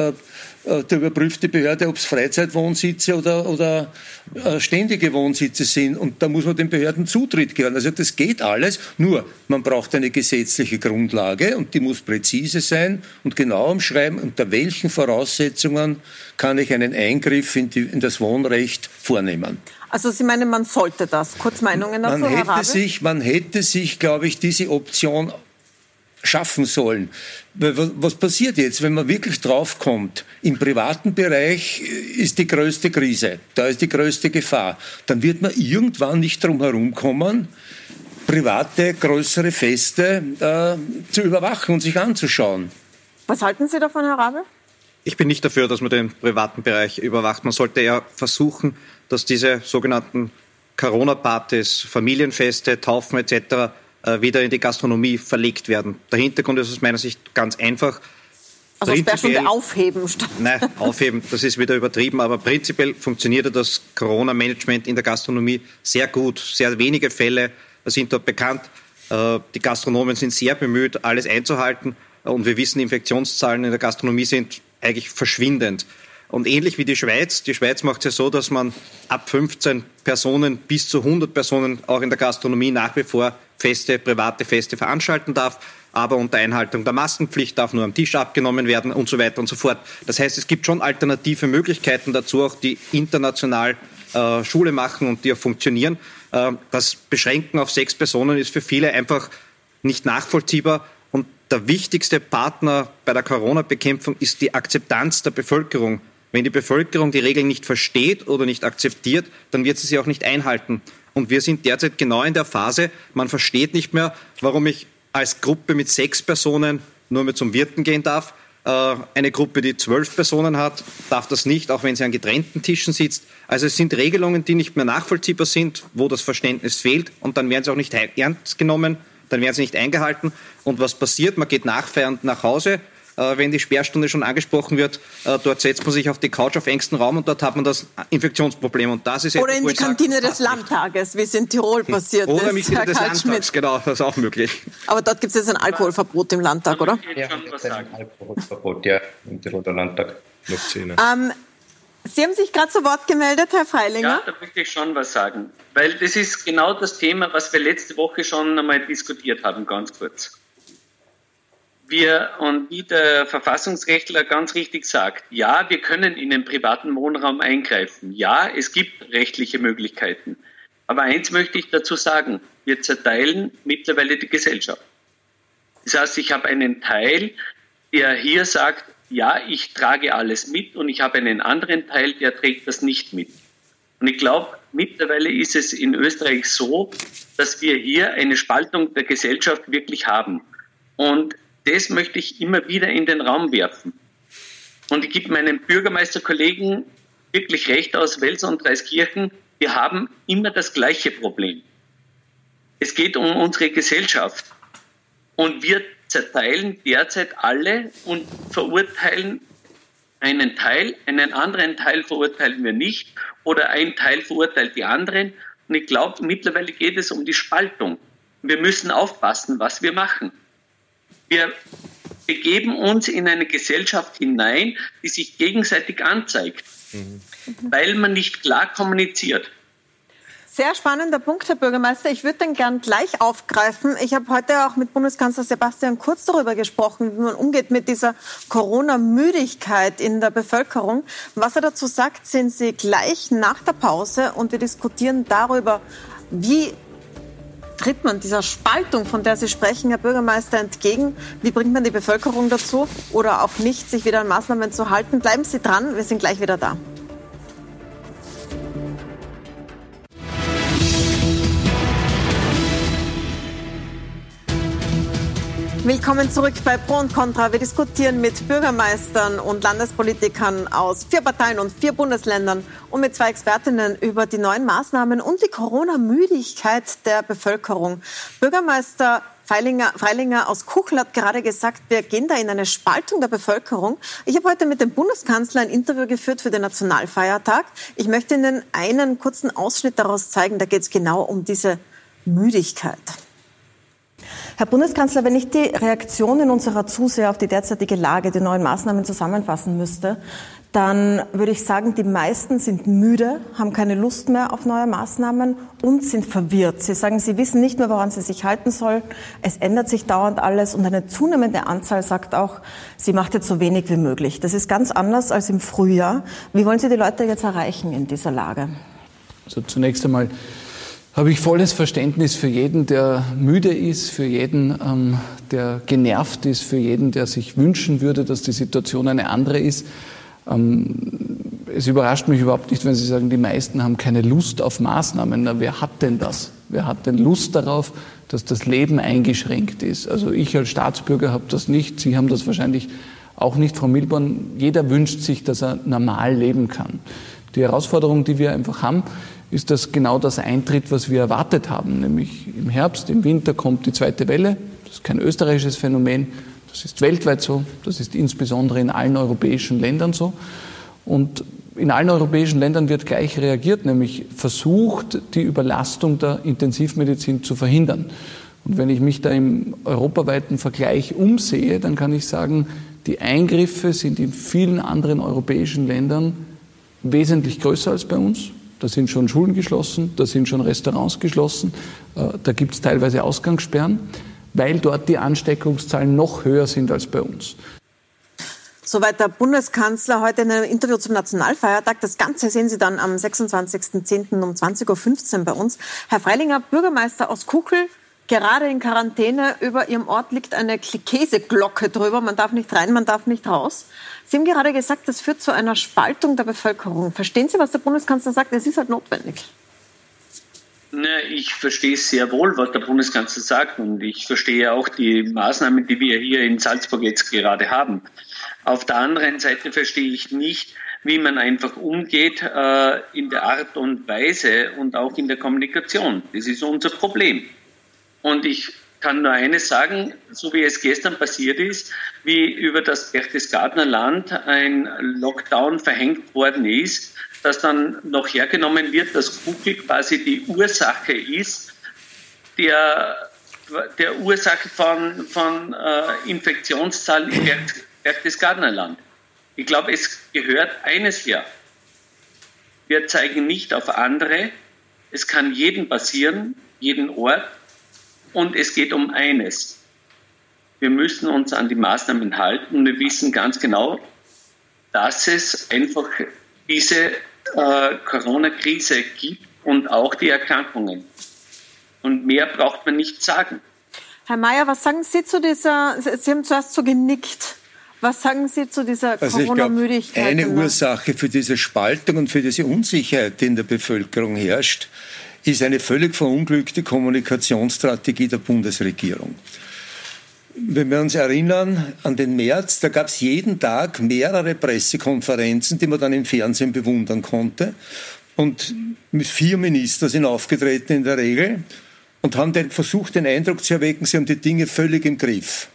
da überprüft die Behörde, ob es Freizeitwohnsitze oder, oder äh, ständige Wohnsitze sind. Und da muss man den Behörden Zutritt geben. Also das geht alles. Nur, man braucht eine gesetzliche Grundlage und die muss präzise sein und genau umschreiben, unter welchen Voraussetzungen kann ich einen Eingriff in, die, in das Wohnrecht vornehmen. Also Sie meinen, man sollte das? Kurz Meinungen dazu, man hätte sich, Man hätte sich, glaube ich, diese Option schaffen sollen. Was passiert jetzt, wenn man wirklich draufkommt, im privaten Bereich ist die größte Krise, da ist die größte Gefahr, dann wird man irgendwann nicht drum herum kommen, private, größere Feste äh, zu überwachen und sich anzuschauen. Was halten Sie davon, Herr Rabe? Ich bin nicht dafür, dass man den privaten Bereich überwacht. Man sollte eher versuchen, dass diese sogenannten Corona-Partys, Familienfeste, Taufen etc äh, wieder in die Gastronomie verlegt werden. Der Hintergrund ist aus meiner Sicht ganz einfach. Also Sperrstunde aufheben statt. Nein, aufheben, das ist wieder übertrieben, aber prinzipiell funktioniert das Corona-Management in der Gastronomie sehr gut. Sehr wenige Fälle sind dort bekannt. Äh, die Gastronomen sind sehr bemüht, alles einzuhalten. Und wir wissen, Infektionszahlen in der Gastronomie sind eigentlich verschwindend. Und ähnlich wie die Schweiz, die Schweiz macht es ja so, dass man ab 15 Personen bis zu 100 Personen auch in der Gastronomie nach wie vor Feste, private Feste veranstalten darf, aber unter Einhaltung der Maskenpflicht darf nur am Tisch abgenommen werden und so weiter und so fort. Das heißt, es gibt schon alternative Möglichkeiten dazu, auch die international äh, Schule machen und die auch funktionieren. Äh, das Beschränken auf sechs Personen ist für viele einfach nicht nachvollziehbar. Und der wichtigste Partner bei der Corona-Bekämpfung ist die Akzeptanz der Bevölkerung. Wenn die Bevölkerung die Regeln nicht versteht oder nicht akzeptiert, dann wird sie sie auch nicht einhalten. Und wir sind derzeit genau in der Phase, man versteht nicht mehr, warum ich als Gruppe mit sechs Personen nur mehr zum Wirten gehen darf. Äh, eine Gruppe, die zwölf Personen hat, darf das nicht, auch wenn sie an getrennten Tischen sitzt. Also es sind Regelungen, die nicht mehr nachvollziehbar sind, wo das Verständnis fehlt und dann werden sie auch nicht ernst genommen, dann werden sie nicht eingehalten. Und was passiert? Man geht nachfeiernd nach Hause, wenn die Sperrstunde schon angesprochen wird, äh, dort setzt man sich auf die Couch auf engstem Raum und dort hat man das Infektionsproblem. Und das ist Oder etwas, in die Kantine sage, des Landtages, wie es in Tirol passiert Oder ist. Oder Mitglieder des Landtags, genau, das ist auch möglich. Aber dort gibt es jetzt ein Alkoholverbot im Landtag, oder? Ja, ein Alkoholverbot, ja, im Tiroler Landtag. Noch ähm, Sie haben sich gerade zu Wort gemeldet, Herr Freilinger. Ja, da möchte ich schon was sagen. Weil das ist genau das Thema, was wir letzte Woche schon einmal diskutiert haben, ganz kurz wir und wie der Verfassungsrechtler ganz richtig sagt, ja, wir können in den privaten Wohnraum eingreifen. Ja, es gibt rechtliche Möglichkeiten. Aber eins möchte ich dazu sagen, wir zerteilen mittlerweile die Gesellschaft. Das heißt, ich habe einen Teil, der hier sagt, ja, ich trage alles mit und ich habe einen anderen Teil, der trägt das nicht mit. Und ich glaube, mittlerweile ist es in Österreich so, dass wir hier eine Spaltung der Gesellschaft wirklich haben. Und das möchte ich immer wieder in den Raum werfen. Und ich gebe meinen Bürgermeisterkollegen wirklich recht aus Wels und Dreiskirchen, wir haben immer das gleiche Problem. Es geht um unsere Gesellschaft. Und wir zerteilen derzeit alle und verurteilen einen Teil, einen anderen Teil verurteilen wir nicht oder ein Teil verurteilt die anderen. Und ich glaube, mittlerweile geht es um die Spaltung. Wir müssen aufpassen, was wir machen wir begeben uns in eine Gesellschaft hinein, die sich gegenseitig anzeigt, mhm. weil man nicht klar kommuniziert. Sehr spannender Punkt, Herr Bürgermeister. Ich würde den gern gleich aufgreifen. Ich habe heute auch mit Bundeskanzler Sebastian Kurz darüber gesprochen, wie man umgeht mit dieser Corona-Müdigkeit in der Bevölkerung. Was er dazu sagt, sind Sie gleich nach der Pause und wir diskutieren darüber, wie tritt man dieser Spaltung, von der Sie sprechen, Herr Bürgermeister, entgegen? Wie bringt man die Bevölkerung dazu oder auch nicht, sich wieder an Maßnahmen zu halten? Bleiben Sie dran, wir sind gleich wieder da. Willkommen zurück bei Pro und Contra. Wir diskutieren mit Bürgermeistern und Landespolitikern aus vier Parteien und vier Bundesländern und mit zwei Expertinnen über die neuen Maßnahmen und die Corona-Müdigkeit der Bevölkerung. Bürgermeister Freilinger, Freilinger aus Kuchel hat gerade gesagt, wir gehen da in eine Spaltung der Bevölkerung. Ich habe heute mit dem Bundeskanzler ein Interview geführt für den Nationalfeiertag. Ich möchte Ihnen einen kurzen Ausschnitt daraus zeigen. Da geht es genau um diese Müdigkeit. Herr Bundeskanzler, wenn ich die Reaktionen unserer Zuseher auf die derzeitige Lage, die neuen Maßnahmen zusammenfassen müsste, dann würde ich sagen, die meisten sind müde, haben keine Lust mehr auf neue Maßnahmen und sind verwirrt. Sie sagen, sie wissen nicht mehr, woran sie sich halten sollen. Es ändert sich dauernd alles und eine zunehmende Anzahl sagt auch, sie macht jetzt so wenig wie möglich. Das ist ganz anders als im Frühjahr. Wie wollen Sie die Leute jetzt erreichen in dieser Lage? Also zunächst einmal habe ich volles Verständnis für jeden, der müde ist, für jeden, ähm, der genervt ist, für jeden, der sich wünschen würde, dass die Situation eine andere ist. Ähm, es überrascht mich überhaupt nicht, wenn Sie sagen, die meisten haben keine Lust auf Maßnahmen. Na, wer hat denn das? Wer hat denn Lust darauf, dass das Leben eingeschränkt ist? Also ich als Staatsbürger habe das nicht. Sie haben das wahrscheinlich auch nicht, Frau Milborn. Jeder wünscht sich, dass er normal leben kann. Die Herausforderung, die wir einfach haben, ist das genau das eintritt, was wir erwartet haben. Nämlich im Herbst, im Winter kommt die zweite Welle. Das ist kein österreichisches Phänomen. Das ist weltweit so. Das ist insbesondere in allen europäischen Ländern so. Und in allen europäischen Ländern wird gleich reagiert, nämlich versucht, die Überlastung der Intensivmedizin zu verhindern. Und wenn ich mich da im europaweiten Vergleich umsehe, dann kann ich sagen, die Eingriffe sind in vielen anderen europäischen Ländern wesentlich größer als bei uns. Da sind schon Schulen geschlossen, da sind schon Restaurants geschlossen, äh, da gibt es teilweise Ausgangssperren, weil dort die Ansteckungszahlen noch höher sind als bei uns. Soweit der Bundeskanzler heute in einem Interview zum Nationalfeiertag. Das Ganze sehen Sie dann am 26.10. um 20.15 Uhr bei uns. Herr Freilinger, Bürgermeister aus Kuchel, gerade in Quarantäne. Über Ihrem Ort liegt eine Käseglocke drüber. Man darf nicht rein, man darf nicht raus. Sie haben gerade gesagt, das führt zu einer Spaltung der Bevölkerung. Verstehen Sie, was der Bundeskanzler sagt? Es ist halt notwendig. Ich verstehe sehr wohl, was der Bundeskanzler sagt und ich verstehe auch die Maßnahmen, die wir hier in Salzburg jetzt gerade haben. Auf der anderen Seite verstehe ich nicht, wie man einfach umgeht äh, in der Art und Weise und auch in der Kommunikation. Das ist unser Problem. Und ich kann nur eines sagen, so wie es gestern passiert ist, wie über das Berchtesgadener Land ein Lockdown verhängt worden ist, dass dann noch hergenommen wird, dass Google quasi die Ursache ist, der, der Ursache von, von äh, Infektionszahlen im Berchtesgadener Land. Ich glaube, es gehört eines her. Wir zeigen nicht auf andere. Es kann jedem passieren, jeden Ort. Und es geht um eines. Wir müssen uns an die Maßnahmen halten. Wir wissen ganz genau, dass es einfach diese äh, Corona-Krise gibt und auch die Erkrankungen. Und mehr braucht man nicht sagen. Herr Mayer, was sagen Sie zu dieser, Sie haben zuerst so genickt. Was sagen Sie zu dieser also Corona-Müdigkeit? Eine Ursache für diese Spaltung und für diese Unsicherheit, die in der Bevölkerung herrscht, ist eine völlig verunglückte Kommunikationsstrategie der Bundesregierung. Wenn wir uns erinnern an den März, da gab es jeden Tag mehrere Pressekonferenzen, die man dann im Fernsehen bewundern konnte. Und vier Minister sind aufgetreten in der Regel und haben den, versucht, den Eindruck zu erwecken, sie haben die Dinge völlig im Griff.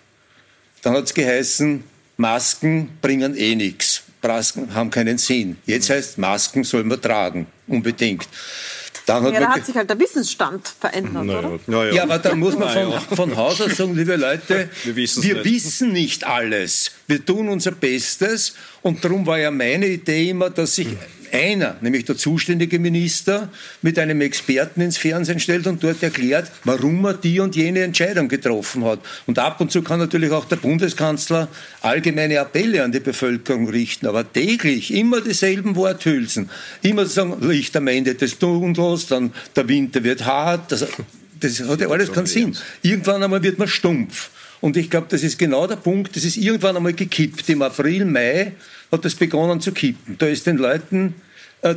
Dann hat es geheißen, Masken bringen eh nichts. Masken haben keinen Sinn. Jetzt heißt, Masken soll man tragen, unbedingt. Dann hat ja, da hat sich halt der Wissensstand verändert, naja. oder? Naja. Ja, aber da muss man von, von Haus aus sagen, liebe Leute, wir, wir nicht. wissen nicht alles. Wir tun unser Bestes und darum war ja meine Idee immer, dass sich einer, nämlich der zuständige Minister, mit einem Experten ins Fernsehen stellt und dort erklärt, warum er die und jene Entscheidung getroffen hat. Und ab und zu kann natürlich auch der Bundeskanzler allgemeine Appelle an die Bevölkerung richten, aber täglich immer dieselben Worthülsen. Immer sagen, Licht am Ende des Tunnels, dann der Winter wird hart. Das, das hat ja alles keinen Sinn. Irgendwann einmal wird man stumpf. Und ich glaube, das ist genau der Punkt, das ist irgendwann einmal gekippt. Im April, Mai hat das begonnen zu kippen. Da ist den Leuten äh,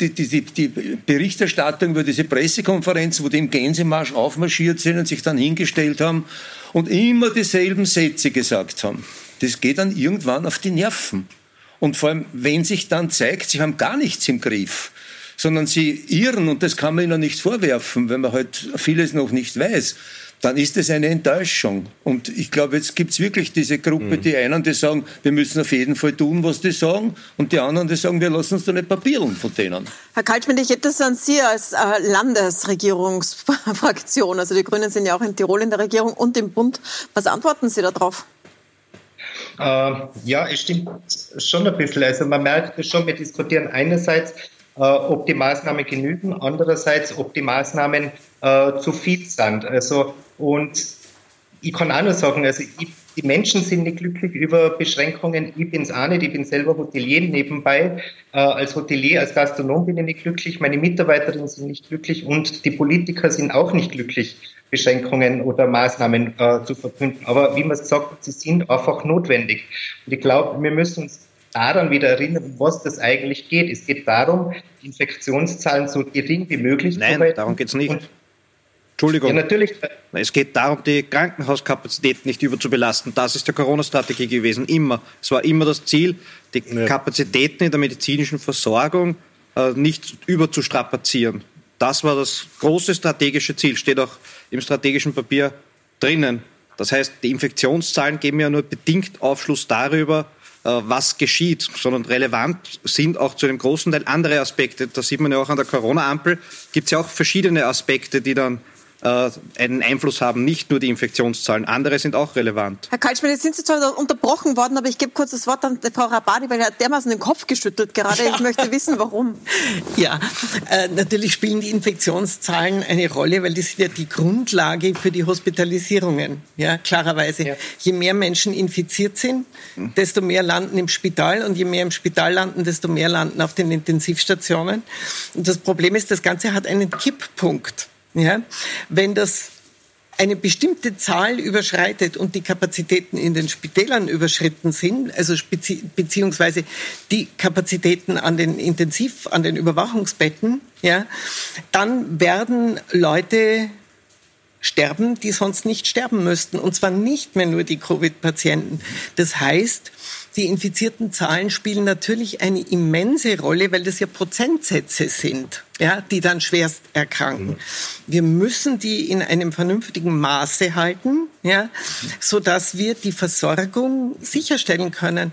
die, die, die, Berichterstattung über diese Pressekonferenz, wo die im Gänsemarsch aufmarschiert sind und sich dann hingestellt haben und immer dieselben Sätze gesagt haben. Das geht dann irgendwann auf die Nerven. Und vor allem, wenn sich dann zeigt, sie haben gar nichts im Griff, sondern sie irren, und das kann man ihnen nicht vorwerfen, wenn man halt vieles noch nicht weiß, dann ist es eine Enttäuschung. Und ich glaube, jetzt gibt es wirklich diese Gruppe, mhm. die einen, die sagen, wir müssen auf jeden Fall tun, was die sagen, und die anderen, die sagen, wir lassen uns da nicht papieren von denen. Herr Kaltschmidt, ich hätte das an Sie als äh, Landesregierungsfraktion, also die Grünen sind ja auch in Tirol in der Regierung und im Bund. Was antworten Sie darauf? Äh, ja, es stimmt schon ein bisschen. Also man merkt schon, wir diskutieren einerseits, äh, ob die Maßnahmen genügen, andererseits, ob die Maßnahmen äh, zu viel sind. Also und ich kann auch nur sagen, also ich, die Menschen sind nicht glücklich über Beschränkungen. Ich bin es auch nicht. Ich bin selber Hotelier nebenbei. Äh, als Hotelier, als Gastronom bin ich nicht glücklich. Meine Mitarbeiterinnen sind nicht glücklich und die Politiker sind auch nicht glücklich, Beschränkungen oder Maßnahmen äh, zu verkünden. Aber wie man es gesagt hat, sie sind einfach notwendig. Und ich glaube, wir müssen uns daran wieder erinnern, um was das eigentlich geht. Es geht darum, die Infektionszahlen so gering wie möglich Nein, zu halten. darum geht es nicht. Und Entschuldigung. Ja, natürlich. Es geht darum, die Krankenhauskapazität nicht überzubelasten. Das ist der Corona-Strategie gewesen, immer. Es war immer das Ziel, die ja. Kapazitäten in der medizinischen Versorgung äh, nicht überzustrapazieren. Das war das große strategische Ziel, steht auch im strategischen Papier drinnen. Das heißt, die Infektionszahlen geben ja nur bedingt Aufschluss darüber, äh, was geschieht, sondern relevant sind auch zu einem großen Teil andere Aspekte. Das sieht man ja auch an der Corona-Ampel. Gibt es ja auch verschiedene Aspekte, die dann einen Einfluss haben, nicht nur die Infektionszahlen. Andere sind auch relevant. Herr Kaltschmidt, jetzt sind Sie zwar unterbrochen worden, aber ich gebe kurz das Wort an Frau Rabadi, weil er hat dermaßen den Kopf geschüttelt gerade. Ja. Ich möchte wissen, warum. Ja, äh, natürlich spielen die Infektionszahlen eine Rolle, weil das ist ja die Grundlage für die Hospitalisierungen. Ja, klarerweise. Ja. Je mehr Menschen infiziert sind, desto mehr landen im Spital und je mehr im Spital landen, desto mehr landen auf den Intensivstationen. Und das Problem ist, das Ganze hat einen Kipppunkt. Ja? Wenn das eine bestimmte Zahl überschreitet und die Kapazitäten in den Spitälern überschritten sind, also bezie beziehungsweise die Kapazitäten an den Intensiv, an den Überwachungsbetten, ja, dann werden Leute sterben, die sonst nicht sterben müssten. Und zwar nicht mehr nur die Covid-Patienten. Das heißt, die infizierten Zahlen spielen natürlich eine immense Rolle, weil das ja Prozentsätze sind, ja, die dann schwerst erkranken. Mhm. Wir müssen die in einem vernünftigen Maße halten, ja, so dass wir die Versorgung sicherstellen können.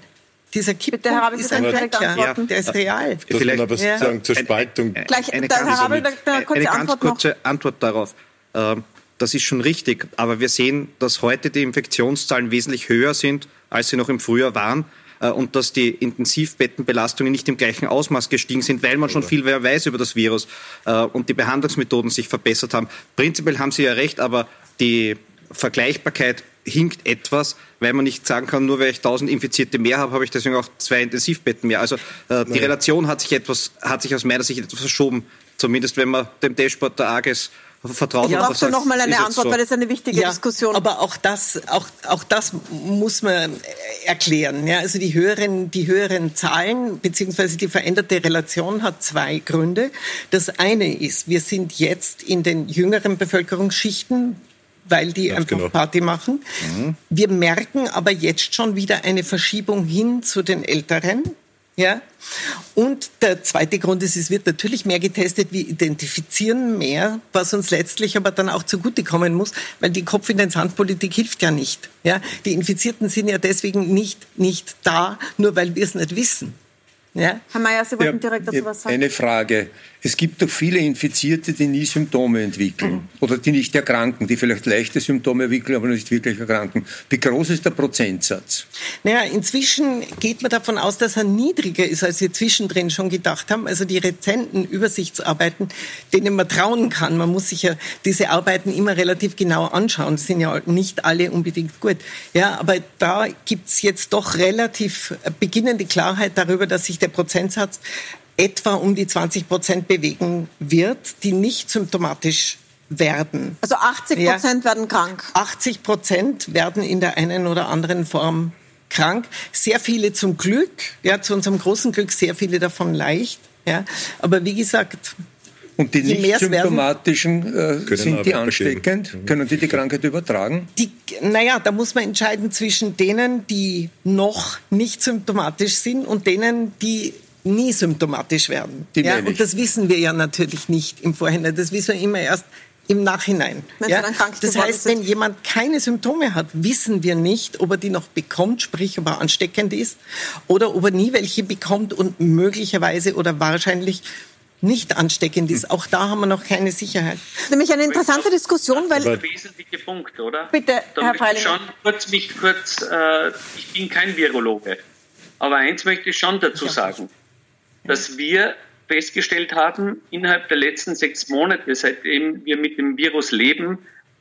Dieser Kipppunkt ist ein ja. der ist real. Vielleicht aber ja. sagen zur Spaltung. Eine, Gleich, eine, ganz, Herr eine, eine ganz kurze Antwort darauf. Ähm, das ist schon richtig, aber wir sehen, dass heute die Infektionszahlen wesentlich höher sind als sie noch im Frühjahr waren äh, und dass die Intensivbettenbelastungen nicht im gleichen Ausmaß gestiegen sind, weil man schon viel mehr weiß über das Virus äh, und die Behandlungsmethoden sich verbessert haben. Prinzipiell haben Sie ja recht, aber die Vergleichbarkeit hinkt etwas, weil man nicht sagen kann, nur weil ich 1000 Infizierte mehr habe, habe ich deswegen auch zwei Intensivbetten mehr. Also äh, die Relation hat sich etwas, hat sich aus meiner Sicht etwas verschoben. Zumindest wenn man dem Dashboard der AGES vertraut. Ich brauche noch mal eine Antwort, so. weil das ist eine wichtige ja, Diskussion. Aber auch das, auch, auch das muss man erklären. Ja, also die höheren, die höheren Zahlen beziehungsweise die veränderte Relation hat zwei Gründe. Das eine ist, wir sind jetzt in den jüngeren Bevölkerungsschichten weil die einfach genau. Party machen. Mhm. Wir merken aber jetzt schon wieder eine Verschiebung hin zu den Älteren. Ja? Und der zweite Grund ist, es wird natürlich mehr getestet, wir identifizieren mehr, was uns letztlich aber dann auch zugutekommen muss, weil die Kopf in den Sand-Politik hilft ja nicht. Ja? Die Infizierten sind ja deswegen nicht, nicht da, nur weil wir es nicht wissen. Ja? Herr Mayer, Sie wollten direkt dazu was sagen. Eine Frage. Es gibt doch viele Infizierte, die nie Symptome entwickeln oder die nicht erkranken, die vielleicht leichte Symptome entwickeln, aber nicht wirklich erkranken. Wie groß ist der Prozentsatz? Naja, inzwischen geht man davon aus, dass er niedriger ist, als wir zwischendrin schon gedacht haben. Also die rezenten Übersichtsarbeiten, denen man trauen kann. Man muss sich ja diese Arbeiten immer relativ genau anschauen. Das sind ja nicht alle unbedingt gut. Ja, aber da gibt's jetzt doch relativ beginnende Klarheit darüber, dass sich der Prozentsatz etwa um die 20 Prozent bewegen wird, die nicht symptomatisch werden. Also 80 Prozent ja, werden krank. 80 Prozent werden in der einen oder anderen Form krank. Sehr viele zum Glück, ja, zu unserem großen Glück sehr viele davon leicht. Ja. Aber wie gesagt, und die nicht symptomatischen äh, sind die ansteckend? Mhm. Können die die Krankheit übertragen? Die, naja, da muss man entscheiden zwischen denen, die noch nicht symptomatisch sind und denen, die nie symptomatisch werden. Die ja, und das wissen wir ja natürlich nicht im Vorhinein. Das wissen wir immer erst im Nachhinein. Ja? Das heißt, wenn jemand keine Symptome hat, wissen wir nicht, ob er die noch bekommt, sprich, ob er ansteckend ist, oder ob er nie welche bekommt und möglicherweise oder wahrscheinlich nicht ansteckend ist. Auch da haben wir noch keine Sicherheit. Nämlich eine interessante Diskussion, weil... Das ist der wesentliche Punkt, oder? Bitte, da Herr Freilinger. Schon kurz, mich kurz, äh, ich bin kein Virologe, aber eins möchte ich schon dazu sagen dass wir festgestellt haben, innerhalb der letzten sechs Monate, seitdem wir mit dem Virus leben,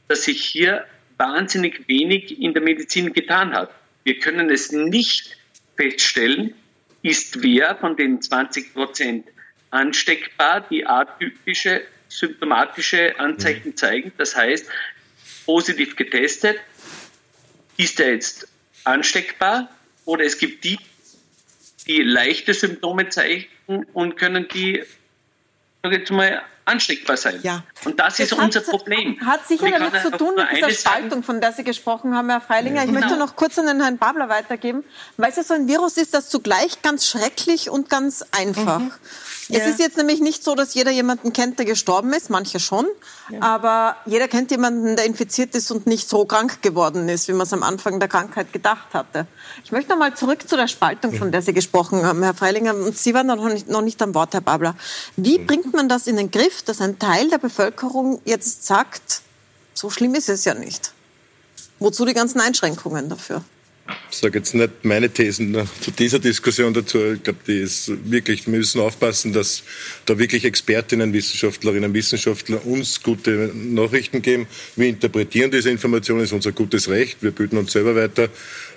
dass sich hier wahnsinnig wenig in der Medizin getan hat. Wir können es nicht feststellen, ist wer von den 20 Prozent ansteckbar, die atypische symptomatische Anzeichen mhm. zeigen. Das heißt, positiv getestet, ist er jetzt ansteckbar oder es gibt die, die leichte Symptome zeigen und können die, sag jetzt mal, ansteckbar sein. Ja. Und das, das ist unser Problem. Hat sicher damit zu tun mit dieser Spaltung, von der Sie gesprochen haben, Herr Freilinger. Ich genau. möchte noch kurz an den Herrn Babler weitergeben, weil es ja so ein Virus ist, das zugleich ganz schrecklich und ganz einfach. Mhm. Es ja. ist jetzt nämlich nicht so, dass jeder jemanden kennt, der gestorben ist, manche schon, ja. aber jeder kennt jemanden, der infiziert ist und nicht so krank geworden ist, wie man es am Anfang der Krankheit gedacht hatte. Ich möchte noch mal zurück zu der Spaltung, von der Sie gesprochen haben, Herr Freilinger. Und Sie waren noch nicht, noch nicht am Wort, Herr Babler. Wie bringt man das in den Griff, dass ein Teil der Bevölkerung jetzt sagt, so schlimm ist es ja nicht? Wozu die ganzen Einschränkungen dafür? Ich sage jetzt nicht meine Thesen zu dieser Diskussion dazu. Ich glaube, die ist wirklich, wir müssen aufpassen, dass da wirklich Expertinnen, Wissenschaftlerinnen, Wissenschaftler uns gute Nachrichten geben. Wir interpretieren diese Informationen, ist unser gutes Recht. Wir bilden uns selber weiter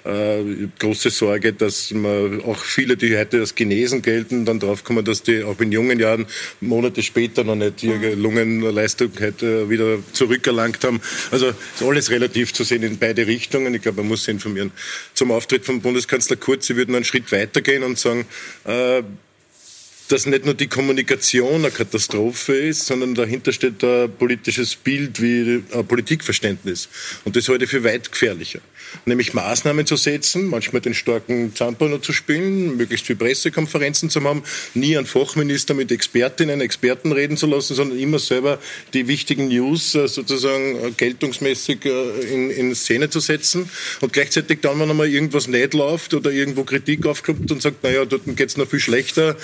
äh, große Sorge, dass man auch viele, die heute als genesen gelten, dann draufkommen, dass die auch in jungen Jahren Monate später noch nicht ihre Lungenleistung heute wieder zurückerlangt haben. Also ist alles relativ zu sehen in beide Richtungen. Ich glaube, man muss sich informieren. Zum Auftritt von Bundeskanzler Kurz, Sie würden einen Schritt weitergehen und sagen, äh, dass nicht nur die Kommunikation eine Katastrophe ist, sondern dahinter steht ein politisches Bild wie ein Politikverständnis. Und das halte ich für weit gefährlicher nämlich Maßnahmen zu setzen, manchmal den starken Zahnpano zu spielen, möglichst viele Pressekonferenzen zu haben, nie einen Fachminister mit Expertinnen, Experten reden zu lassen, sondern immer selber die wichtigen News äh, sozusagen äh, geltungsmäßig äh, in, in Szene zu setzen. Und gleichzeitig dann, wenn einmal irgendwas nicht läuft oder irgendwo Kritik aufkommt und sagt, naja, dort geht es noch viel schlechter,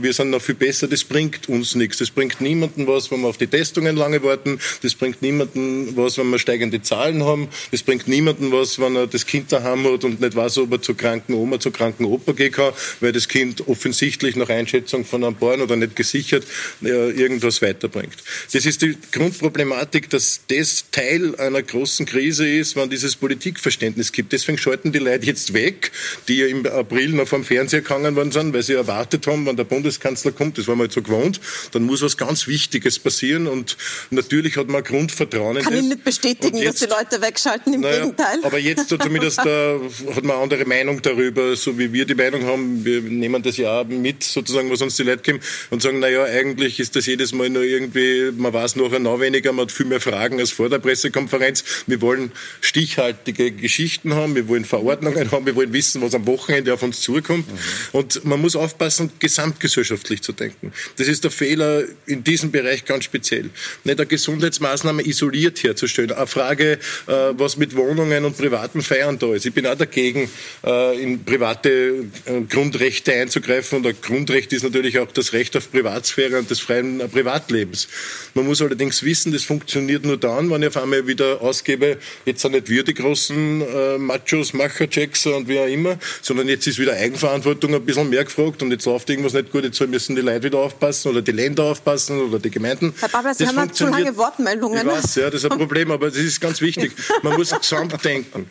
wir sind noch viel besser, das bringt uns nichts. Das bringt niemanden was, wenn wir auf die Testungen lange warten, das bringt niemanden was, wenn wir steigende Zahlen haben, das bringt niemanden was, wenn er das Kind daheim hat und nicht weiß, ob er zur kranken Oma, zur kranken Opa gehen kann, weil das Kind offensichtlich nach Einschätzung von einem Bauern oder nicht gesichert äh, irgendwas weiterbringt. Das ist die Grundproblematik, dass das Teil einer großen Krise ist, wenn dieses Politikverständnis gibt. Deswegen schalten die Leute jetzt weg, die ja im April noch vom Fernseher gegangen worden sind, weil sie erwartet haben, wenn der Bundeskanzler kommt, das war mal so gewohnt, dann muss was ganz Wichtiges passieren und natürlich hat man Grundvertrauen in Kann ich nicht bestätigen, jetzt, dass die Leute wegschalten, im naja, Gegenteil. Aber jetzt so zumindest da hat man eine andere Meinung darüber, so wie wir die Meinung haben. Wir nehmen das ja mit, sozusagen, was uns die Leute geben und sagen, naja, eigentlich ist das jedes Mal nur irgendwie, man weiß nachher noch weniger, man hat viel mehr Fragen als vor der Pressekonferenz. Wir wollen stichhaltige Geschichten haben, wir wollen Verordnungen haben, wir wollen wissen, was am Wochenende auf uns zukommt. Mhm. Und man muss aufpassen, gesamtgesellschaftlich gesellschaftlich zu denken. Das ist der Fehler in diesem Bereich ganz speziell. Nicht eine Gesundheitsmaßnahme isoliert herzustellen. Eine Frage, äh, was mit Wohnungen und privaten Feiern da ist. Ich bin auch dagegen, äh, in private äh, Grundrechte einzugreifen. Und ein Grundrecht ist natürlich auch das Recht auf Privatsphäre und des freien Privatlebens. Man muss allerdings wissen, das funktioniert nur dann, wenn ich auf einmal wieder ausgebe, jetzt sind nicht wir die großen äh, Machos, Macher-Checks und wie auch immer, sondern jetzt ist wieder Eigenverantwortung ein bisschen mehr gefragt und jetzt läuft irgendwas nicht gut, jetzt müssen die Leute wieder aufpassen oder die Länder aufpassen oder die Gemeinden. Herr Babler, Sie das haben zu lange Wortmeldungen. Ich weiß, ja, das ist ein Problem, aber das ist ganz wichtig. Man muss gesamt denken.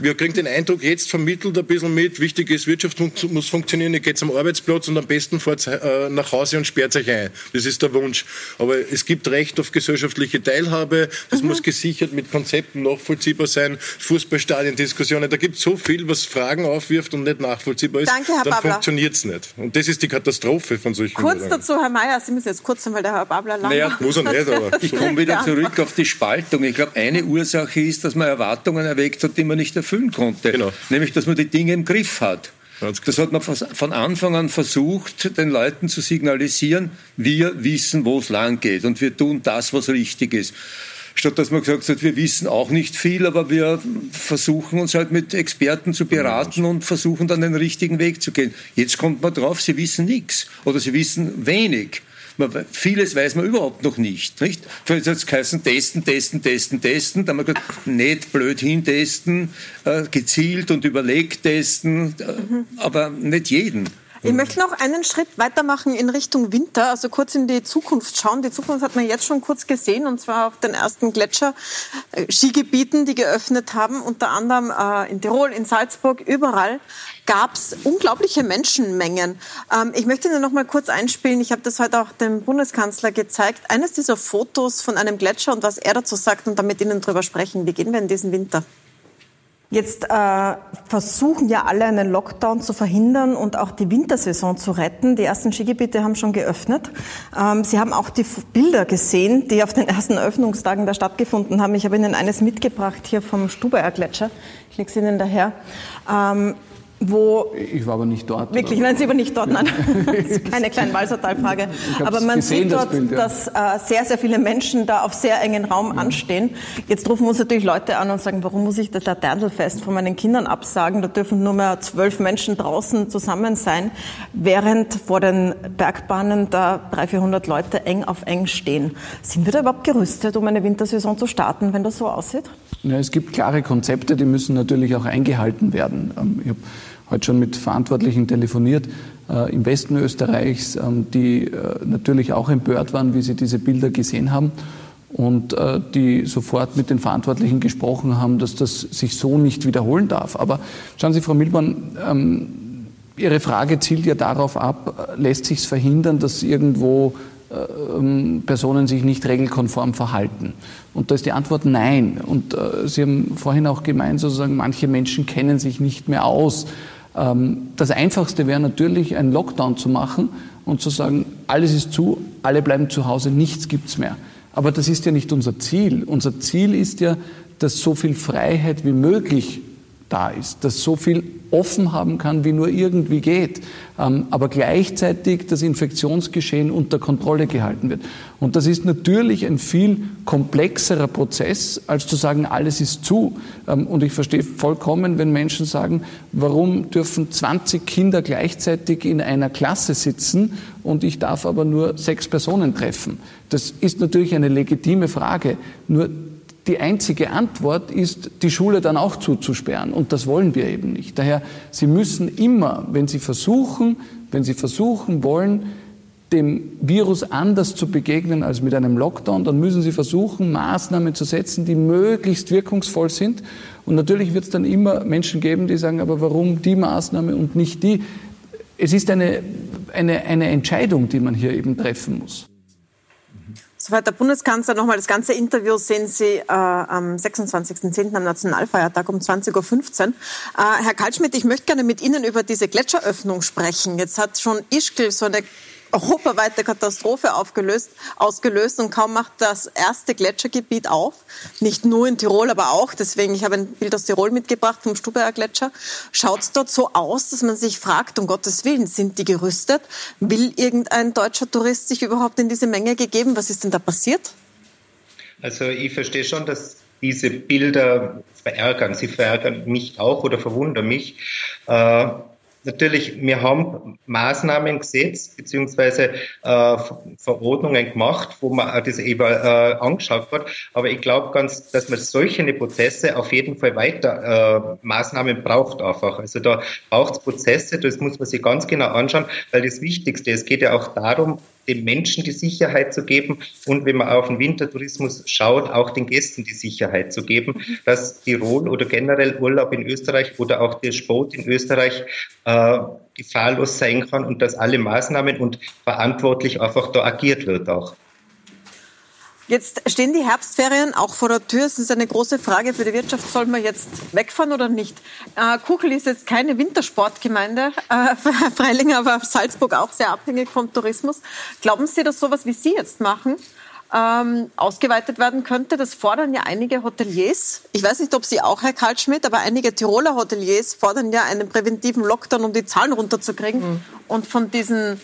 Wir kriegen den Eindruck jetzt vermittelt ein bisschen mit, wichtig ist, Wirtschaft muss funktionieren, ihr geht am Arbeitsplatz und am besten fahrt äh, nach Hause und sperrt euch ein. Das ist der Wunsch. Aber es gibt Recht auf gesellschaftliche Teilhabe, das mhm. muss gesichert mit Konzepten nachvollziehbar sein, Fußballstadien-Diskussionen, da gibt es so viel, was Fragen aufwirft und nicht nachvollziehbar ist. Danke, Herr Dann funktioniert es nicht. Und das ist die Katastrophe von solchen Kurz dazu, Herr Mayer, Sie müssen jetzt kurz sein, weil der Herr Babler lang naja, muss er nicht, aber ich komme wieder zurück auf die Spaltung. Ich glaube, eine Ursache ist, dass man Erwartungen erweckt hat, die man nicht erfüllen konnte. Genau. Nämlich, dass man die Dinge im Griff hat. Das hat man von Anfang an versucht, den Leuten zu signalisieren, wir wissen, wo es lang geht und wir tun das, was richtig ist. Statt dass man gesagt hat, wir wissen auch nicht viel, aber wir versuchen uns halt mit Experten zu beraten und versuchen dann den richtigen Weg zu gehen. Jetzt kommt man drauf, sie wissen nichts oder sie wissen wenig. Man, vieles weiß man überhaupt noch nicht. nicht? Für das heißen testen, testen, testen, testen. Da haben wir gesagt, nicht blöd hintesten, äh, gezielt und überlegt testen, mhm. aber nicht jeden. Ich möchte noch einen Schritt weitermachen in Richtung Winter, also kurz in die Zukunft schauen. Die Zukunft hat man jetzt schon kurz gesehen, und zwar auf den ersten Gletscher-Skigebieten, die geöffnet haben, unter anderem äh, in Tirol, in Salzburg, überall gab es unglaubliche Menschenmengen. Ähm, ich möchte nur noch mal kurz einspielen. Ich habe das heute auch dem Bundeskanzler gezeigt. Eines dieser Fotos von einem Gletscher und was er dazu sagt und damit Ihnen drüber sprechen. Wie gehen wir in diesen Winter? Jetzt äh, versuchen ja alle einen Lockdown zu verhindern und auch die Wintersaison zu retten. Die ersten Skigebiete haben schon geöffnet. Ähm, Sie haben auch die Bilder gesehen, die auf den ersten Öffnungstagen da stattgefunden haben. Ich habe Ihnen eines mitgebracht hier vom Stubaier Gletscher. Ich lege es Ihnen daher. Ähm, wo ich war aber nicht dort. Wirklich, nein, Sie waren nicht dort, nein. das ist keine kleine Walsertalfrage. Aber man gesehen, sieht dort, das Bild, ja. dass äh, sehr, sehr viele Menschen da auf sehr engen Raum ja. anstehen. Jetzt rufen uns natürlich Leute an und sagen, warum muss ich das Laternenfest von meinen Kindern absagen? Da dürfen nur mehr zwölf Menschen draußen zusammen sein, während vor den Bergbahnen da 300, 400 Leute eng auf eng stehen. Sind wir da überhaupt gerüstet, um eine Wintersaison zu starten, wenn das so aussieht? Ja, es gibt klare Konzepte, die müssen natürlich auch eingehalten werden. Ähm, ich habe heute schon mit Verantwortlichen telefoniert äh, im Westen Österreichs, ähm, die äh, natürlich auch empört waren, wie sie diese Bilder gesehen haben und äh, die sofort mit den Verantwortlichen gesprochen haben, dass das sich so nicht wiederholen darf. Aber schauen Sie, Frau Milborn, ähm, Ihre Frage zielt ja darauf ab, lässt sich es verhindern, dass irgendwo ähm, Personen sich nicht regelkonform verhalten? Und da ist die Antwort nein. Und äh, Sie haben vorhin auch gemeint, sozusagen, manche Menschen kennen sich nicht mehr aus. Ähm, das Einfachste wäre natürlich, einen Lockdown zu machen und zu sagen, alles ist zu, alle bleiben zu Hause, nichts gibt's mehr. Aber das ist ja nicht unser Ziel. Unser Ziel ist ja, dass so viel Freiheit wie möglich da ist, dass so viel offen haben kann, wie nur irgendwie geht, ähm, aber gleichzeitig das Infektionsgeschehen unter Kontrolle gehalten wird. Und das ist natürlich ein viel komplexerer Prozess, als zu sagen, alles ist zu. Ähm, und ich verstehe vollkommen, wenn Menschen sagen, warum dürfen 20 Kinder gleichzeitig in einer Klasse sitzen und ich darf aber nur sechs Personen treffen. Das ist natürlich eine legitime Frage. Nur die einzige Antwort ist, die Schule dann auch zuzusperren. Und das wollen wir eben nicht. Daher, Sie müssen immer, wenn Sie versuchen, wenn Sie versuchen wollen, dem Virus anders zu begegnen als mit einem Lockdown, dann müssen Sie versuchen, Maßnahmen zu setzen, die möglichst wirkungsvoll sind. Und natürlich wird es dann immer Menschen geben, die sagen, aber warum die Maßnahme und nicht die? Es ist eine, eine, eine Entscheidung, die man hier eben treffen muss. Soweit der Bundeskanzler. Nochmal das ganze Interview sehen Sie äh, am 26.10. am Nationalfeiertag um 20.15 Uhr. Äh, Herr Kaltschmidt, ich möchte gerne mit Ihnen über diese Gletscheröffnung sprechen. Jetzt hat schon Ischgl so eine europaweite Katastrophe aufgelöst, ausgelöst und kaum macht das erste Gletschergebiet auf, nicht nur in Tirol, aber auch, deswegen, ich habe ein Bild aus Tirol mitgebracht vom Stubaer Gletscher, schaut es dort so aus, dass man sich fragt, um Gottes Willen, sind die gerüstet? Will irgendein deutscher Tourist sich überhaupt in diese Menge gegeben? Was ist denn da passiert? Also ich verstehe schon, dass diese Bilder verärgern. Sie verärgern mich auch oder verwundern mich. Äh, Natürlich, wir haben Maßnahmen gesetzt beziehungsweise äh, Verordnungen gemacht, wo man das eben äh, angeschaut hat. Aber ich glaube ganz, dass man solche Prozesse auf jeden Fall weiter äh, Maßnahmen braucht einfach. Also da braucht es Prozesse, das muss man sich ganz genau anschauen, weil das Wichtigste, es geht ja auch darum, den Menschen die Sicherheit zu geben und wenn man auf den Wintertourismus schaut, auch den Gästen die Sicherheit zu geben, dass Tirol oder generell Urlaub in Österreich oder auch der Sport in Österreich äh, gefahrlos sein kann und dass alle Maßnahmen und verantwortlich einfach da agiert wird auch. Jetzt stehen die Herbstferien auch vor der Tür. Es ist eine große Frage für die Wirtschaft. Soll man jetzt wegfahren oder nicht? Äh, Kuchel ist jetzt keine Wintersportgemeinde, äh, Freilinger, aber Salzburg auch sehr abhängig vom Tourismus. Glauben Sie, dass sowas wie Sie jetzt machen, ähm, ausgeweitet werden könnte. Das fordern ja einige Hoteliers. Ich weiß nicht, ob Sie auch, Herr Karlschmidt, aber einige Tiroler Hoteliers fordern ja einen präventiven Lockdown, um die Zahlen runterzukriegen. Mhm. Und von diesen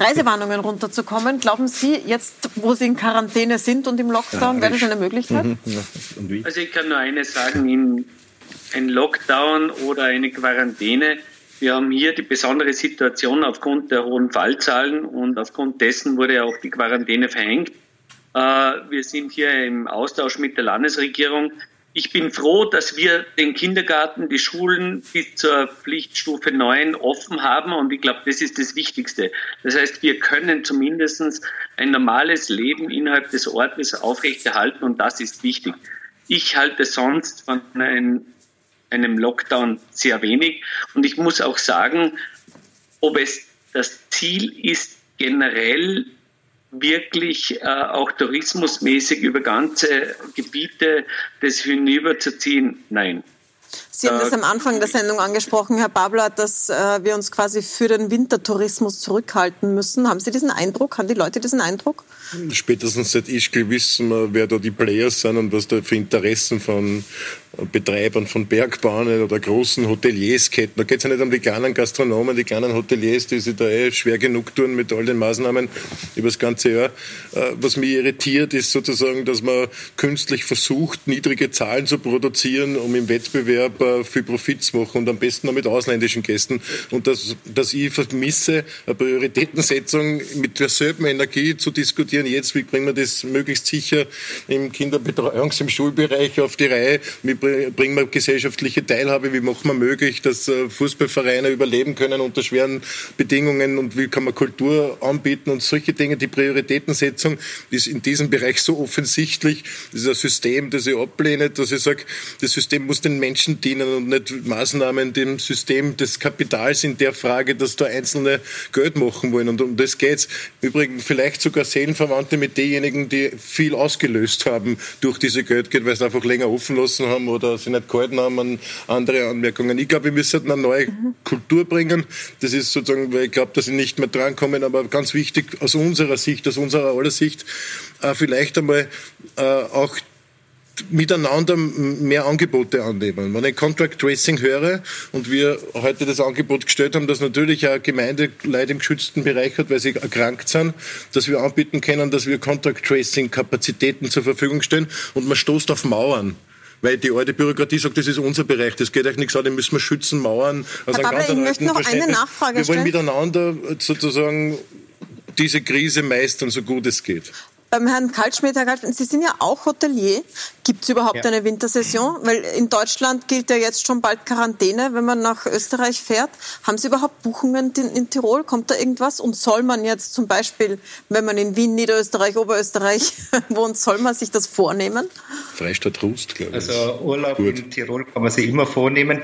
Reisewarnungen runterzukommen. Glauben Sie, jetzt, wo Sie in Quarantäne sind und im Lockdown, ja, wäre das eine Möglichkeit? Also ich kann nur eines sagen, in ein Lockdown oder eine Quarantäne, wir haben hier die besondere Situation aufgrund der hohen Fallzahlen und aufgrund dessen wurde auch die Quarantäne verhängt. Äh, wir sind hier im Austausch mit der Landesregierung ich bin froh, dass wir den Kindergarten, die Schulen bis zur Pflichtstufe 9 offen haben und ich glaube, das ist das Wichtigste. Das heißt, wir können zumindest ein normales Leben innerhalb des Ortes aufrechterhalten und das ist wichtig. Ich halte sonst von einem, einem Lockdown sehr wenig und ich muss auch sagen, ob es das Ziel ist, generell wirklich äh, auch tourismusmäßig über ganze Gebiete das hinüberzuziehen? Nein. Sie haben das am Anfang der Sendung angesprochen, Herr Babler, dass äh, wir uns quasi für den Wintertourismus zurückhalten müssen. Haben Sie diesen Eindruck? Haben die Leute diesen Eindruck? Spätestens seit Ischgl wissen wir, wer da die Players sind und was da für Interessen von Betreibern von Bergbahnen oder großen Hoteliersketten. Da geht es ja nicht um die kleinen Gastronomen, die kleinen Hoteliers, die sich da eh schwer genug tun mit all den Maßnahmen über das ganze Jahr. Äh, was mich irritiert, ist sozusagen, dass man künstlich versucht, niedrige Zahlen zu produzieren, um im Wettbewerb viel Profit zu machen und am besten noch mit ausländischen Gästen. Und dass, dass ich vermisse, eine Prioritätensetzung mit derselben Energie zu diskutieren, jetzt, wie bringen wir das möglichst sicher im Kinderbetreuungs-, im Schulbereich auf die Reihe, wie bringen wir gesellschaftliche Teilhabe, wie machen wir möglich, dass äh, Fußballvereine überleben können unter schweren Bedingungen und wie kann man Kultur anbieten und solche Dinge. Die Prioritätensetzung ist in diesem Bereich so offensichtlich. Das ist ein System, das ich ablehne, dass ich sage, das System muss den Menschen dienen und nicht Maßnahmen dem System des Kapitals in der Frage, dass da Einzelne Geld machen wollen. Und um das geht's. Übrigens vielleicht sogar Seelenverwandte mit denjenigen, die viel ausgelöst haben durch diese Geldgeld, weil sie einfach länger offen lassen haben oder sie nicht gehalten haben an andere Anmerkungen. Ich glaube, wir müssen eine neue. Kultur bringen. Das ist sozusagen, weil ich glaube, dass sie nicht mehr drankommen, aber ganz wichtig aus unserer Sicht, aus unserer aller Sicht, äh, vielleicht einmal äh, auch miteinander mehr Angebote annehmen. Wenn ich Contract Tracing höre und wir heute das Angebot gestellt haben, dass natürlich eine Gemeinde Leute im geschützten Bereich hat, weil sie erkrankt sind, dass wir anbieten können, dass wir Contract Tracing Kapazitäten zur Verfügung stellen und man stoßt auf Mauern. Weil die alte Bürokratie sagt, das ist unser Bereich, das geht euch nichts an, den müssen wir schützen, Mauern. Aus Herr Babler, ich möchte noch eine Nachfrage Wir wollen miteinander sozusagen diese Krise meistern, so gut es geht beim Herrn Kaltschmidt, Herr Kaltschmidt, Sie sind ja auch Hotelier. Gibt es überhaupt ja. eine Wintersaison? Weil in Deutschland gilt ja jetzt schon bald Quarantäne, wenn man nach Österreich fährt. Haben Sie überhaupt Buchungen in, in Tirol? Kommt da irgendwas? Und soll man jetzt zum Beispiel, wenn man in Wien, Niederösterreich, Oberösterreich wohnt, soll man sich das vornehmen? Freistadt Rust, glaube ich. Also Urlaub Gut. in Tirol kann man sich immer vornehmen.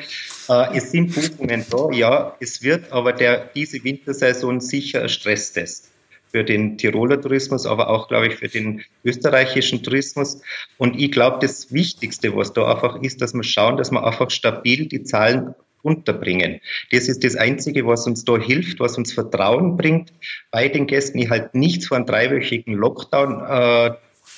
Äh, es sind Buchungen da, ja, es wird aber der, diese Wintersaison sicher ein Stresstest für den Tiroler Tourismus, aber auch, glaube ich, für den österreichischen Tourismus. Und ich glaube, das Wichtigste, was da einfach ist, dass wir schauen, dass wir einfach stabil die Zahlen unterbringen. Das ist das Einzige, was uns da hilft, was uns Vertrauen bringt bei den Gästen. Ich halte nichts von dreiwöchigen Lockdown. Äh,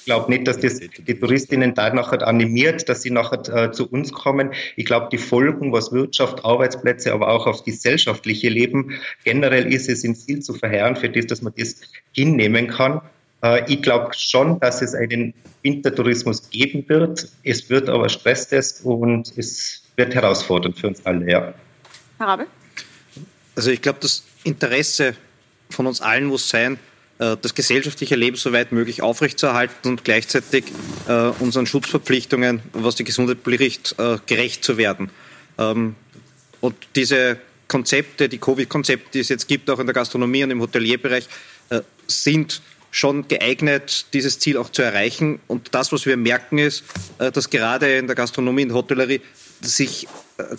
glaube nicht, dass das die Touristinnen da nachher animiert, dass sie nachher äh, zu uns kommen. Ich glaube, die Folgen, was Wirtschaft, Arbeitsplätze, aber auch auf gesellschaftliche Leben generell ist, es sind viel zu verheerend für das, dass man das hinnehmen kann. Äh, ich glaube schon, dass es einen Wintertourismus geben wird. Es wird aber Stresstest und es wird herausfordernd für uns alle, ja. Herr Rabe? Also ich glaube, das Interesse von uns allen muss sein, das gesellschaftliche Leben so weit möglich aufrechtzuerhalten und gleichzeitig äh, unseren Schutzverpflichtungen, was die Gesundheit betrifft, gerecht zu werden. Ähm, und diese Konzepte, die Covid-Konzepte, die es jetzt gibt, auch in der Gastronomie und im Hotelierbereich, sind schon geeignet, dieses Ziel auch zu erreichen. Und das, was wir merken, ist, äh, dass gerade in der Gastronomie und Hotellerie sich äh,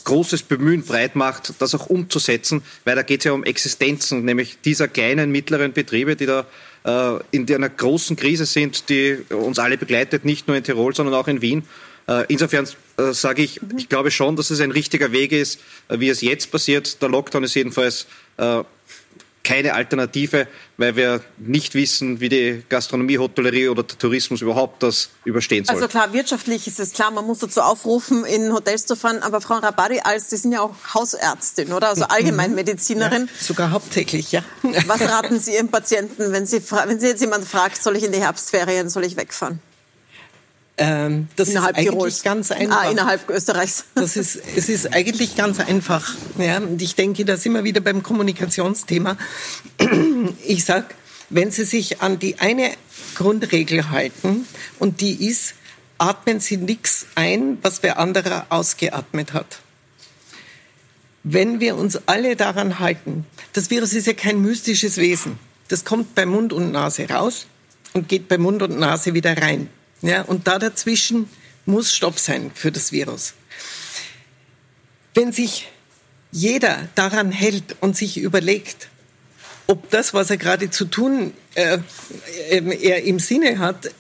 großes Bemühen breit macht, das auch umzusetzen, weil da geht es ja um Existenzen, nämlich dieser kleinen, mittleren Betriebe, die da äh, in einer großen Krise sind, die uns alle begleitet, nicht nur in Tirol, sondern auch in Wien. Insofern sage ich, ich glaube schon, dass es ein richtiger Weg ist, wie es jetzt passiert. Der Lockdown ist jedenfalls keine Alternative, weil wir nicht wissen, wie die Gastronomie, Hotellerie oder der Tourismus überhaupt das überstehen soll. Also klar, wirtschaftlich ist es klar, man muss dazu aufrufen, in Hotels zu fahren. Aber Frau Rabari, als Sie sind ja auch Hausärztin, oder? Also Allgemeinmedizinerin. Ja, sogar hauptsächlich, ja. Was raten Sie Ihren Patienten, wenn Sie, wenn Sie jetzt jemand fragt, soll ich in die Herbstferien, soll ich wegfahren? Ähm, das innerhalb ist eigentlich Tirols. ganz ah, einfach. Ah, innerhalb Österreichs. Das ist, es ist eigentlich ganz einfach. Ja, und ich denke, da sind wir wieder beim Kommunikationsthema. Ich sage, wenn Sie sich an die eine Grundregel halten, und die ist, atmen Sie nichts ein, was wer anderer ausgeatmet hat. Wenn wir uns alle daran halten, das Virus ist ja kein mystisches Wesen. Das kommt bei Mund und Nase raus und geht bei Mund und Nase wieder rein. Ja, und da dazwischen muss Stopp sein für das Virus. Wenn sich jeder daran hält und sich überlegt, ob das, was er gerade zu tun äh, er im Sinne hat,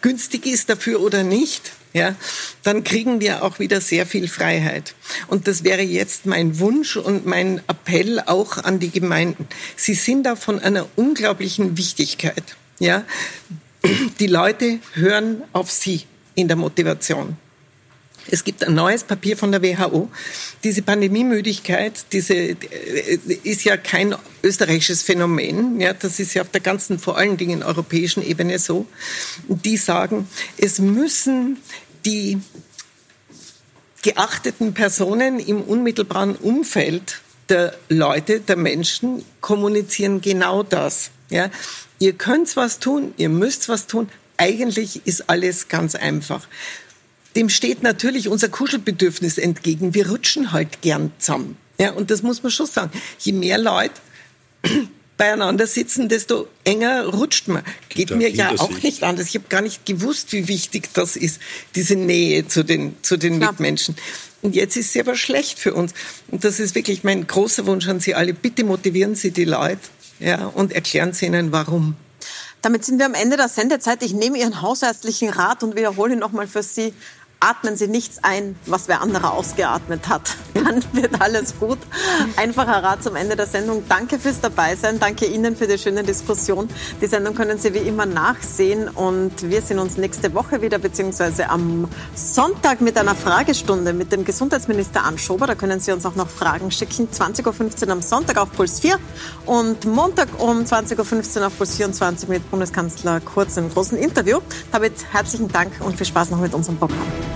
günstig ist dafür oder nicht, ja, dann kriegen wir auch wieder sehr viel Freiheit. Und das wäre jetzt mein Wunsch und mein Appell auch an die Gemeinden. Sie sind da von einer unglaublichen Wichtigkeit. Ja, die Leute hören auf sie in der Motivation. Es gibt ein neues Papier von der WHO. Diese Pandemiemüdigkeit, diese äh, ist ja kein österreichisches Phänomen. Ja, das ist ja auf der ganzen, vor allen Dingen europäischen Ebene so. Die sagen, es müssen die geachteten Personen im unmittelbaren Umfeld der Leute, der Menschen kommunizieren genau das. Ja, ihr könnt was tun, ihr müsst was tun. Eigentlich ist alles ganz einfach. Dem steht natürlich unser Kuschelbedürfnis entgegen. Wir rutschen halt gern zusammen. Ja, und das muss man schon sagen. Je mehr Leute beieinander sitzen, desto enger rutscht man. Geht mir ja auch sich. nicht anders. Ich habe gar nicht gewusst, wie wichtig das ist, diese Nähe zu den, zu den Mitmenschen. Und jetzt ist sie aber schlecht für uns. Und das ist wirklich mein großer Wunsch an Sie alle. Bitte motivieren Sie die Leute ja, und erklären Sie ihnen, warum. Damit sind wir am Ende der Sendezeit. Ich nehme Ihren hausärztlichen Rat und wiederhole ihn nochmal für Sie atmen Sie nichts ein, was wer anderer ausgeatmet hat. Dann wird alles gut. Einfacher Rat zum Ende der Sendung. Danke fürs Dabeisein. Danke Ihnen für die schöne Diskussion. Die Sendung können Sie wie immer nachsehen und wir sehen uns nächste Woche wieder, beziehungsweise am Sonntag mit einer Fragestunde mit dem Gesundheitsminister Anschober. Da können Sie uns auch noch Fragen schicken. 20.15 Uhr am Sonntag auf Puls 4 und Montag um 20.15 Uhr auf Puls 24 mit Bundeskanzler Kurz im großen Interview. Damit herzlichen Dank und viel Spaß noch mit unserem Programm.